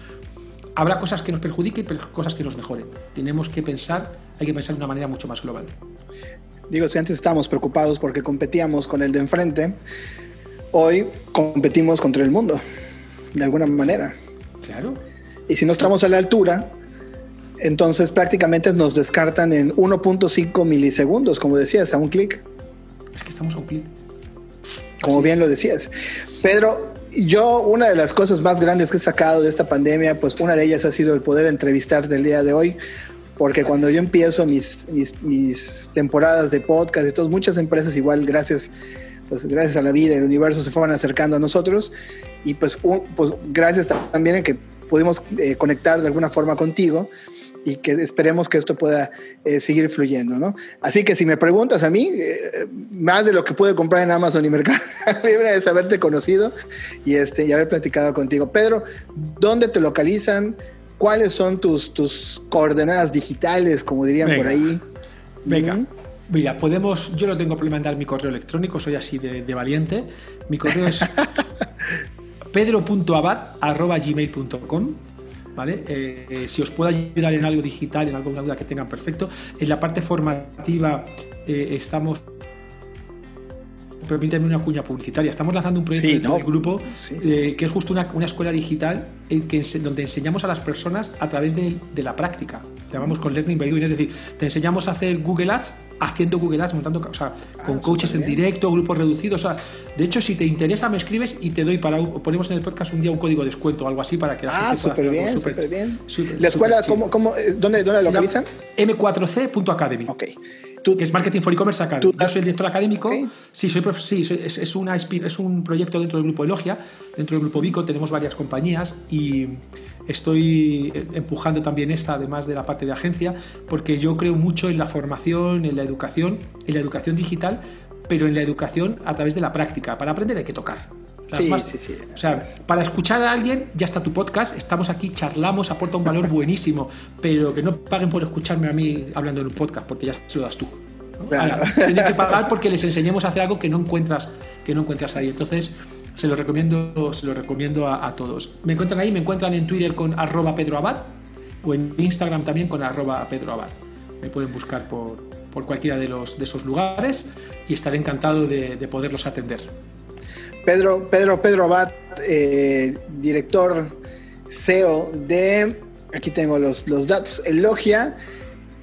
Habrá cosas que nos perjudiquen y cosas que nos mejoren. Tenemos que pensar, hay que pensar de una manera mucho más global. Digo, si antes estábamos preocupados porque competíamos con el de enfrente, hoy competimos contra el mundo, de alguna manera. Claro. Y si no estamos a la altura, entonces prácticamente nos descartan en 1.5 milisegundos, como decías, a un clic. Es que estamos a un clic. Como bien lo decías. Pedro, yo una de las cosas más grandes que he sacado de esta pandemia, pues una de ellas ha sido el poder entrevistar del día de hoy, porque cuando yo empiezo mis, mis, temporadas de podcast, y todas muchas empresas igual, gracias, pues gracias a la vida y el universo se fueron acercando a nosotros. Y pues, pues gracias también a que pudimos eh, conectar de alguna forma contigo y que esperemos que esto pueda eh, seguir fluyendo, ¿no? Así que si me preguntas a mí, eh, más de lo que pude comprar en Amazon y Mercado Libre es haberte conocido y, este, y haber platicado contigo. Pedro, ¿dónde te localizan? ¿Cuáles son tus, tus coordenadas digitales, como dirían por ahí? Venga. Mira, podemos, yo no tengo problema en dar mi correo electrónico, soy así de, de valiente. Mi correo es pedro.abad.gmail.com ¿Vale? Eh, eh, si os puedo ayudar en algo digital, en alguna duda que tengan, perfecto. En la parte formativa eh, estamos permíteme una cuña publicitaria. Estamos lanzando un proyecto en el grupo que es justo una, una escuela digital que, donde enseñamos a las personas a través de, de la práctica. llamamos con Learning by Doing, es decir, te enseñamos a hacer Google Ads haciendo Google Ads, montando, o sea, con ah, coaches en directo, grupos reducidos. O sea, de hecho, si te interesa, me escribes y te doy para. Ponemos en el podcast un día un código de descuento o algo así para que la ah, súper bien, súper bien. la escuela, ¿cómo, cómo, eh, dónde, dónde la localizan? m4c.academy. Ok que es Marketing for E-Commerce Academy. Yo soy el director académico. Sí, soy, sí es, una, es un proyecto dentro del grupo Elogia, dentro del grupo Vico. Tenemos varias compañías y estoy empujando también esta, además de la parte de agencia, porque yo creo mucho en la formación, en la educación, en la educación digital, pero en la educación a través de la práctica. Para aprender hay que tocar. Sí, sí, sí, o sea, para escuchar a alguien ya está tu podcast, estamos aquí, charlamos, aporta un valor buenísimo, pero que no paguen por escucharme a mí hablando en un podcast, porque ya se lo das tú. Tienes que pagar porque les enseñemos a hacer algo que no encuentras, que no encuentras ahí. Entonces, se lo recomiendo, se lo recomiendo a, todos. Me encuentran ahí, me encuentran en Twitter con arroba Pedro Abad o en Instagram también con arroba Pedro Abad. Me pueden buscar por, por cualquiera de, los, de esos lugares y estaré encantado de, de poderlos atender. Pedro, Pedro, Pedro Abad, eh, director CEO de, aquí tengo los, los datos, Elogia,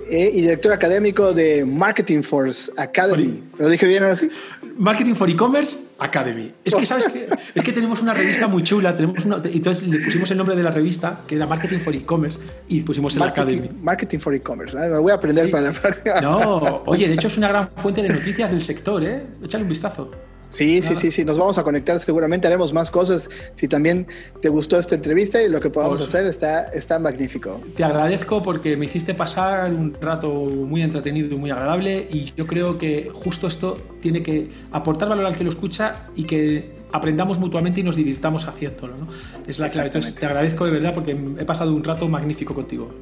eh, y director académico de Marketing Force Academy. ¿Lo dije bien ahora sí? Marketing for E-Commerce Academy. Es que, ¿sabes que Es que tenemos una revista muy chula, tenemos una, entonces le pusimos el nombre de la revista, que era Marketing for E-Commerce, y pusimos el Academy. Marketing for E-Commerce, lo voy a aprender para la próxima. No, oye, de hecho es una gran fuente de noticias del sector, ¿eh? Échale un vistazo. Sí, sí, sí, sí, nos vamos a conectar seguramente, haremos más cosas. Si también te gustó esta entrevista y lo que podamos pues hacer está, está magnífico. Te agradezco porque me hiciste pasar un rato muy entretenido y muy agradable y yo creo que justo esto tiene que aportar valor al que lo escucha y que aprendamos mutuamente y nos divirtamos haciéndolo. ¿no? Es la clave. Entonces te agradezco de verdad porque he pasado un rato magnífico contigo.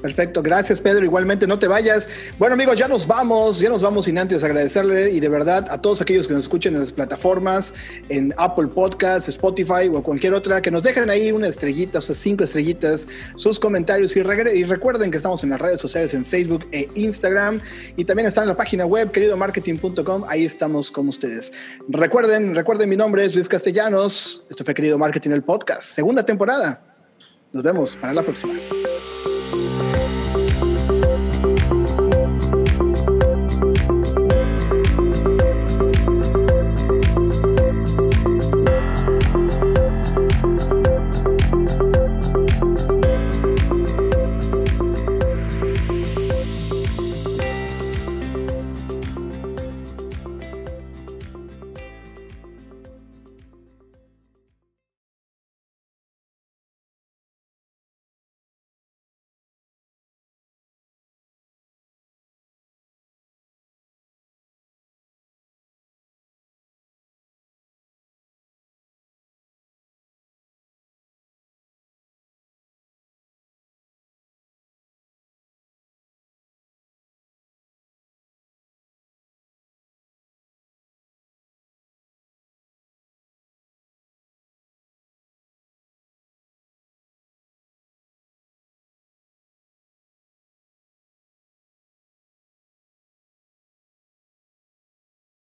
Perfecto, gracias Pedro. Igualmente no te vayas. Bueno amigos, ya nos vamos, ya nos vamos sin antes agradecerle y de verdad a todos aquellos que nos escuchen en las plataformas, en Apple Podcasts, Spotify o cualquier otra, que nos dejen ahí una estrellita, o sea, cinco estrellitas, sus comentarios y, y, recuerden que estamos en las redes sociales en Facebook e Instagram y también está en la página web queridomarketing.com, ahí estamos con ustedes. Recuerden, recuerden mi nombre es Luis Castellanos, esto fue Querido Marketing el podcast, segunda temporada. Nos vemos para la próxima.